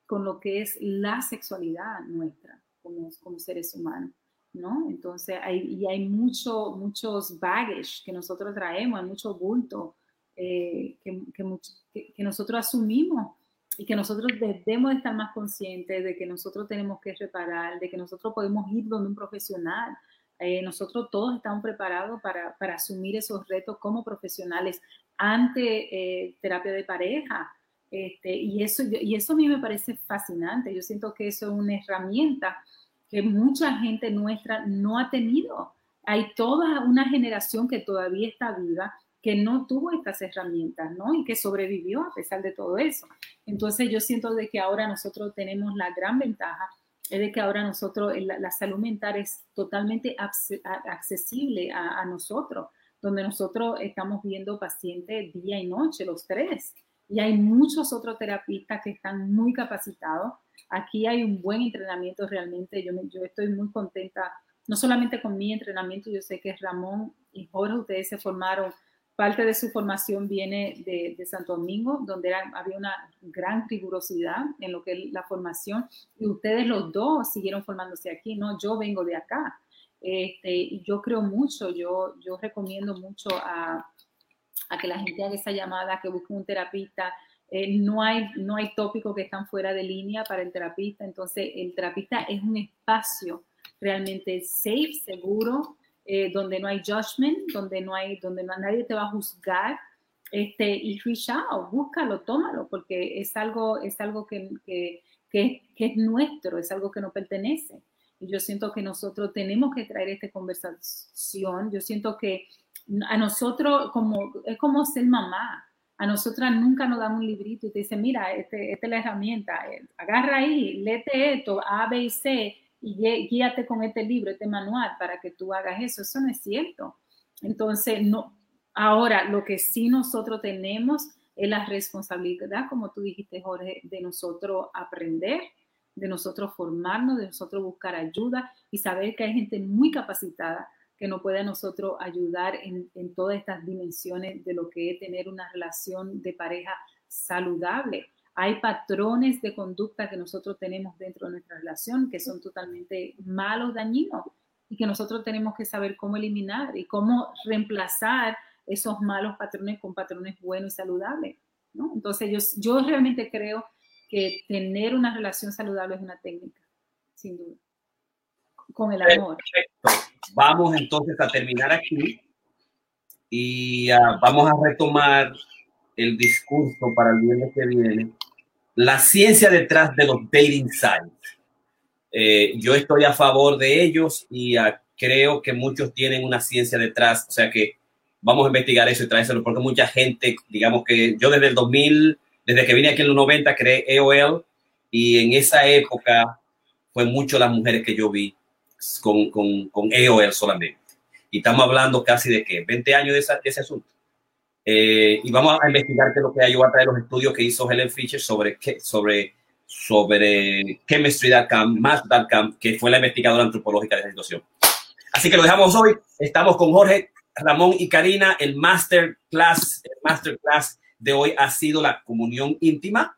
con lo que es la sexualidad nuestra como, como seres humanos. ¿no? Entonces, hay, y hay mucho, muchos baggage que nosotros traemos, hay mucho bulto eh, que, que, que, nosotros asumimos y que nosotros debemos estar más conscientes de que nosotros tenemos que reparar, de que nosotros podemos ir donde un profesional. Eh, nosotros todos estamos preparados para, para, asumir esos retos como profesionales ante eh, terapia de pareja. Este, y, eso, y eso a mí me parece fascinante. Yo siento que eso es una herramienta que mucha gente nuestra no ha tenido. Hay toda una generación que todavía está viva que no tuvo estas herramientas, ¿no? Y que sobrevivió a pesar de todo eso. Entonces yo siento de que ahora nosotros tenemos la gran ventaja es de que ahora nosotros, la, salud mental es totalmente accesible a, a, nosotros, donde nosotros estamos viendo pacientes día y noche, los tres. Y hay muchos otros terapistas que están muy capacitados. Aquí hay un buen entrenamiento realmente. Yo, yo estoy muy contenta, no solamente con mi entrenamiento, yo sé que Ramón y Jorge, ustedes se formaron Parte de su formación viene de, Santo Domingo, donde había una gran rigurosidad en lo que es la formación, y ustedes los dos siguieron formándose aquí, ¿no? Yo vengo de acá. Este, yo creo mucho, yo, yo recomiendo mucho a, a que la gente haga esa llamada, que busque un terapista. Eh, no, hay, no hay tópicos que están fuera de línea para el terapista, entonces el terapista es un espacio realmente safe, seguro, eh, donde no hay judgment, donde no hay, donde no, nadie te va a juzgar, este, y reach out, búscalo, tómalo, porque es algo, es algo que, que, que, es nuestro, es algo que no pertenece. Y yo siento que nosotros tenemos que traer esta conversación. Yo siento que a nosotros, como, es como ser mamá. A nosotras nunca nos dan un librito y te dicen, mira, este, esta es la herramienta, eh, agarra ahí, léete esto, A, B y C, y guíate con este libro, este manual para que tú hagas eso. Eso no es cierto. Entonces, no. Ahora, lo que sí nosotros tenemos es la responsabilidad, como tú dijiste, Jorge, de nosotros aprender, de nosotros formarnos, de nosotros buscar ayuda y saber que hay gente muy capacitada que nos puede a nosotros ayudar en, en todas estas dimensiones de lo que es tener una relación de pareja saludable hay patrones de conducta que nosotros tenemos dentro de nuestra relación que son totalmente malos, dañinos, y que nosotros tenemos que saber cómo eliminar y cómo reemplazar esos malos patrones con patrones buenos y saludables. Entonces, yo, yo realmente creo que tener una relación saludable es una técnica, sin duda, con el amor. Perfecto. Vamos entonces a terminar aquí y uh, vamos a retomar el discurso para el viernes que viene la ciencia detrás de los dating sites. Eh, yo estoy a favor de ellos y ah, creo que muchos tienen una ciencia detrás, o sea que vamos a investigar eso y traérselo porque mucha gente, digamos que yo desde el 2000, desde que vine aquí en los 90 creé EOL y en esa época fue mucho las mujeres que yo vi con, con, con EOL solamente. Y estamos hablando casi de que 20 años de ese asunto. Eh, y vamos a investigar qué es lo que hay. A traer los estudios que hizo Helen Fisher sobre, sobre, sobre chemistry.com, math.com, que fue la investigadora antropológica de esa situación. Así que lo dejamos hoy. Estamos con Jorge, Ramón y Karina. El masterclass, el masterclass de hoy ha sido la comunión íntima,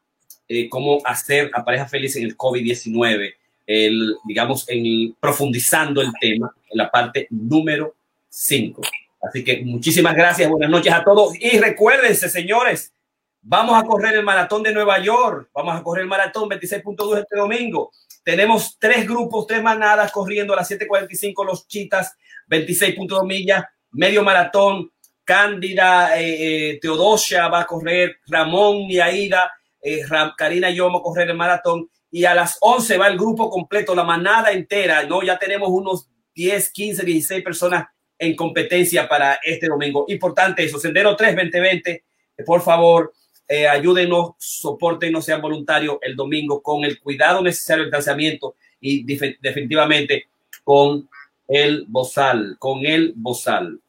eh, cómo hacer a pareja feliz en el COVID-19, el, digamos, en, profundizando el tema en la parte número 5. Así que muchísimas gracias, buenas noches a todos y recuérdense, señores, vamos a correr el maratón de Nueva York, vamos a correr el maratón 26.2 este domingo. Tenemos tres grupos, tres manadas corriendo a las 7:45 los chitas, 26.2 millas, medio maratón. Cándida, eh, eh, Teodosia va a correr, Ramón y Aida eh, Karina y yo vamos a correr el maratón y a las 11 va el grupo completo, la manada entera, ¿no? Ya tenemos unos 10, 15, 16 personas en competencia para este domingo. Importante eso, Sendero 3 2020, por favor, eh, ayúdenos, soporten, sean voluntarios el domingo con el cuidado necesario del lanzamiento y definitivamente con el bozal, con el bozal.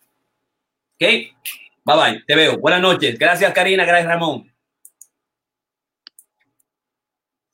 ¿Ok? Bye bye, te veo. Buenas noches. Gracias Karina, gracias Ramón.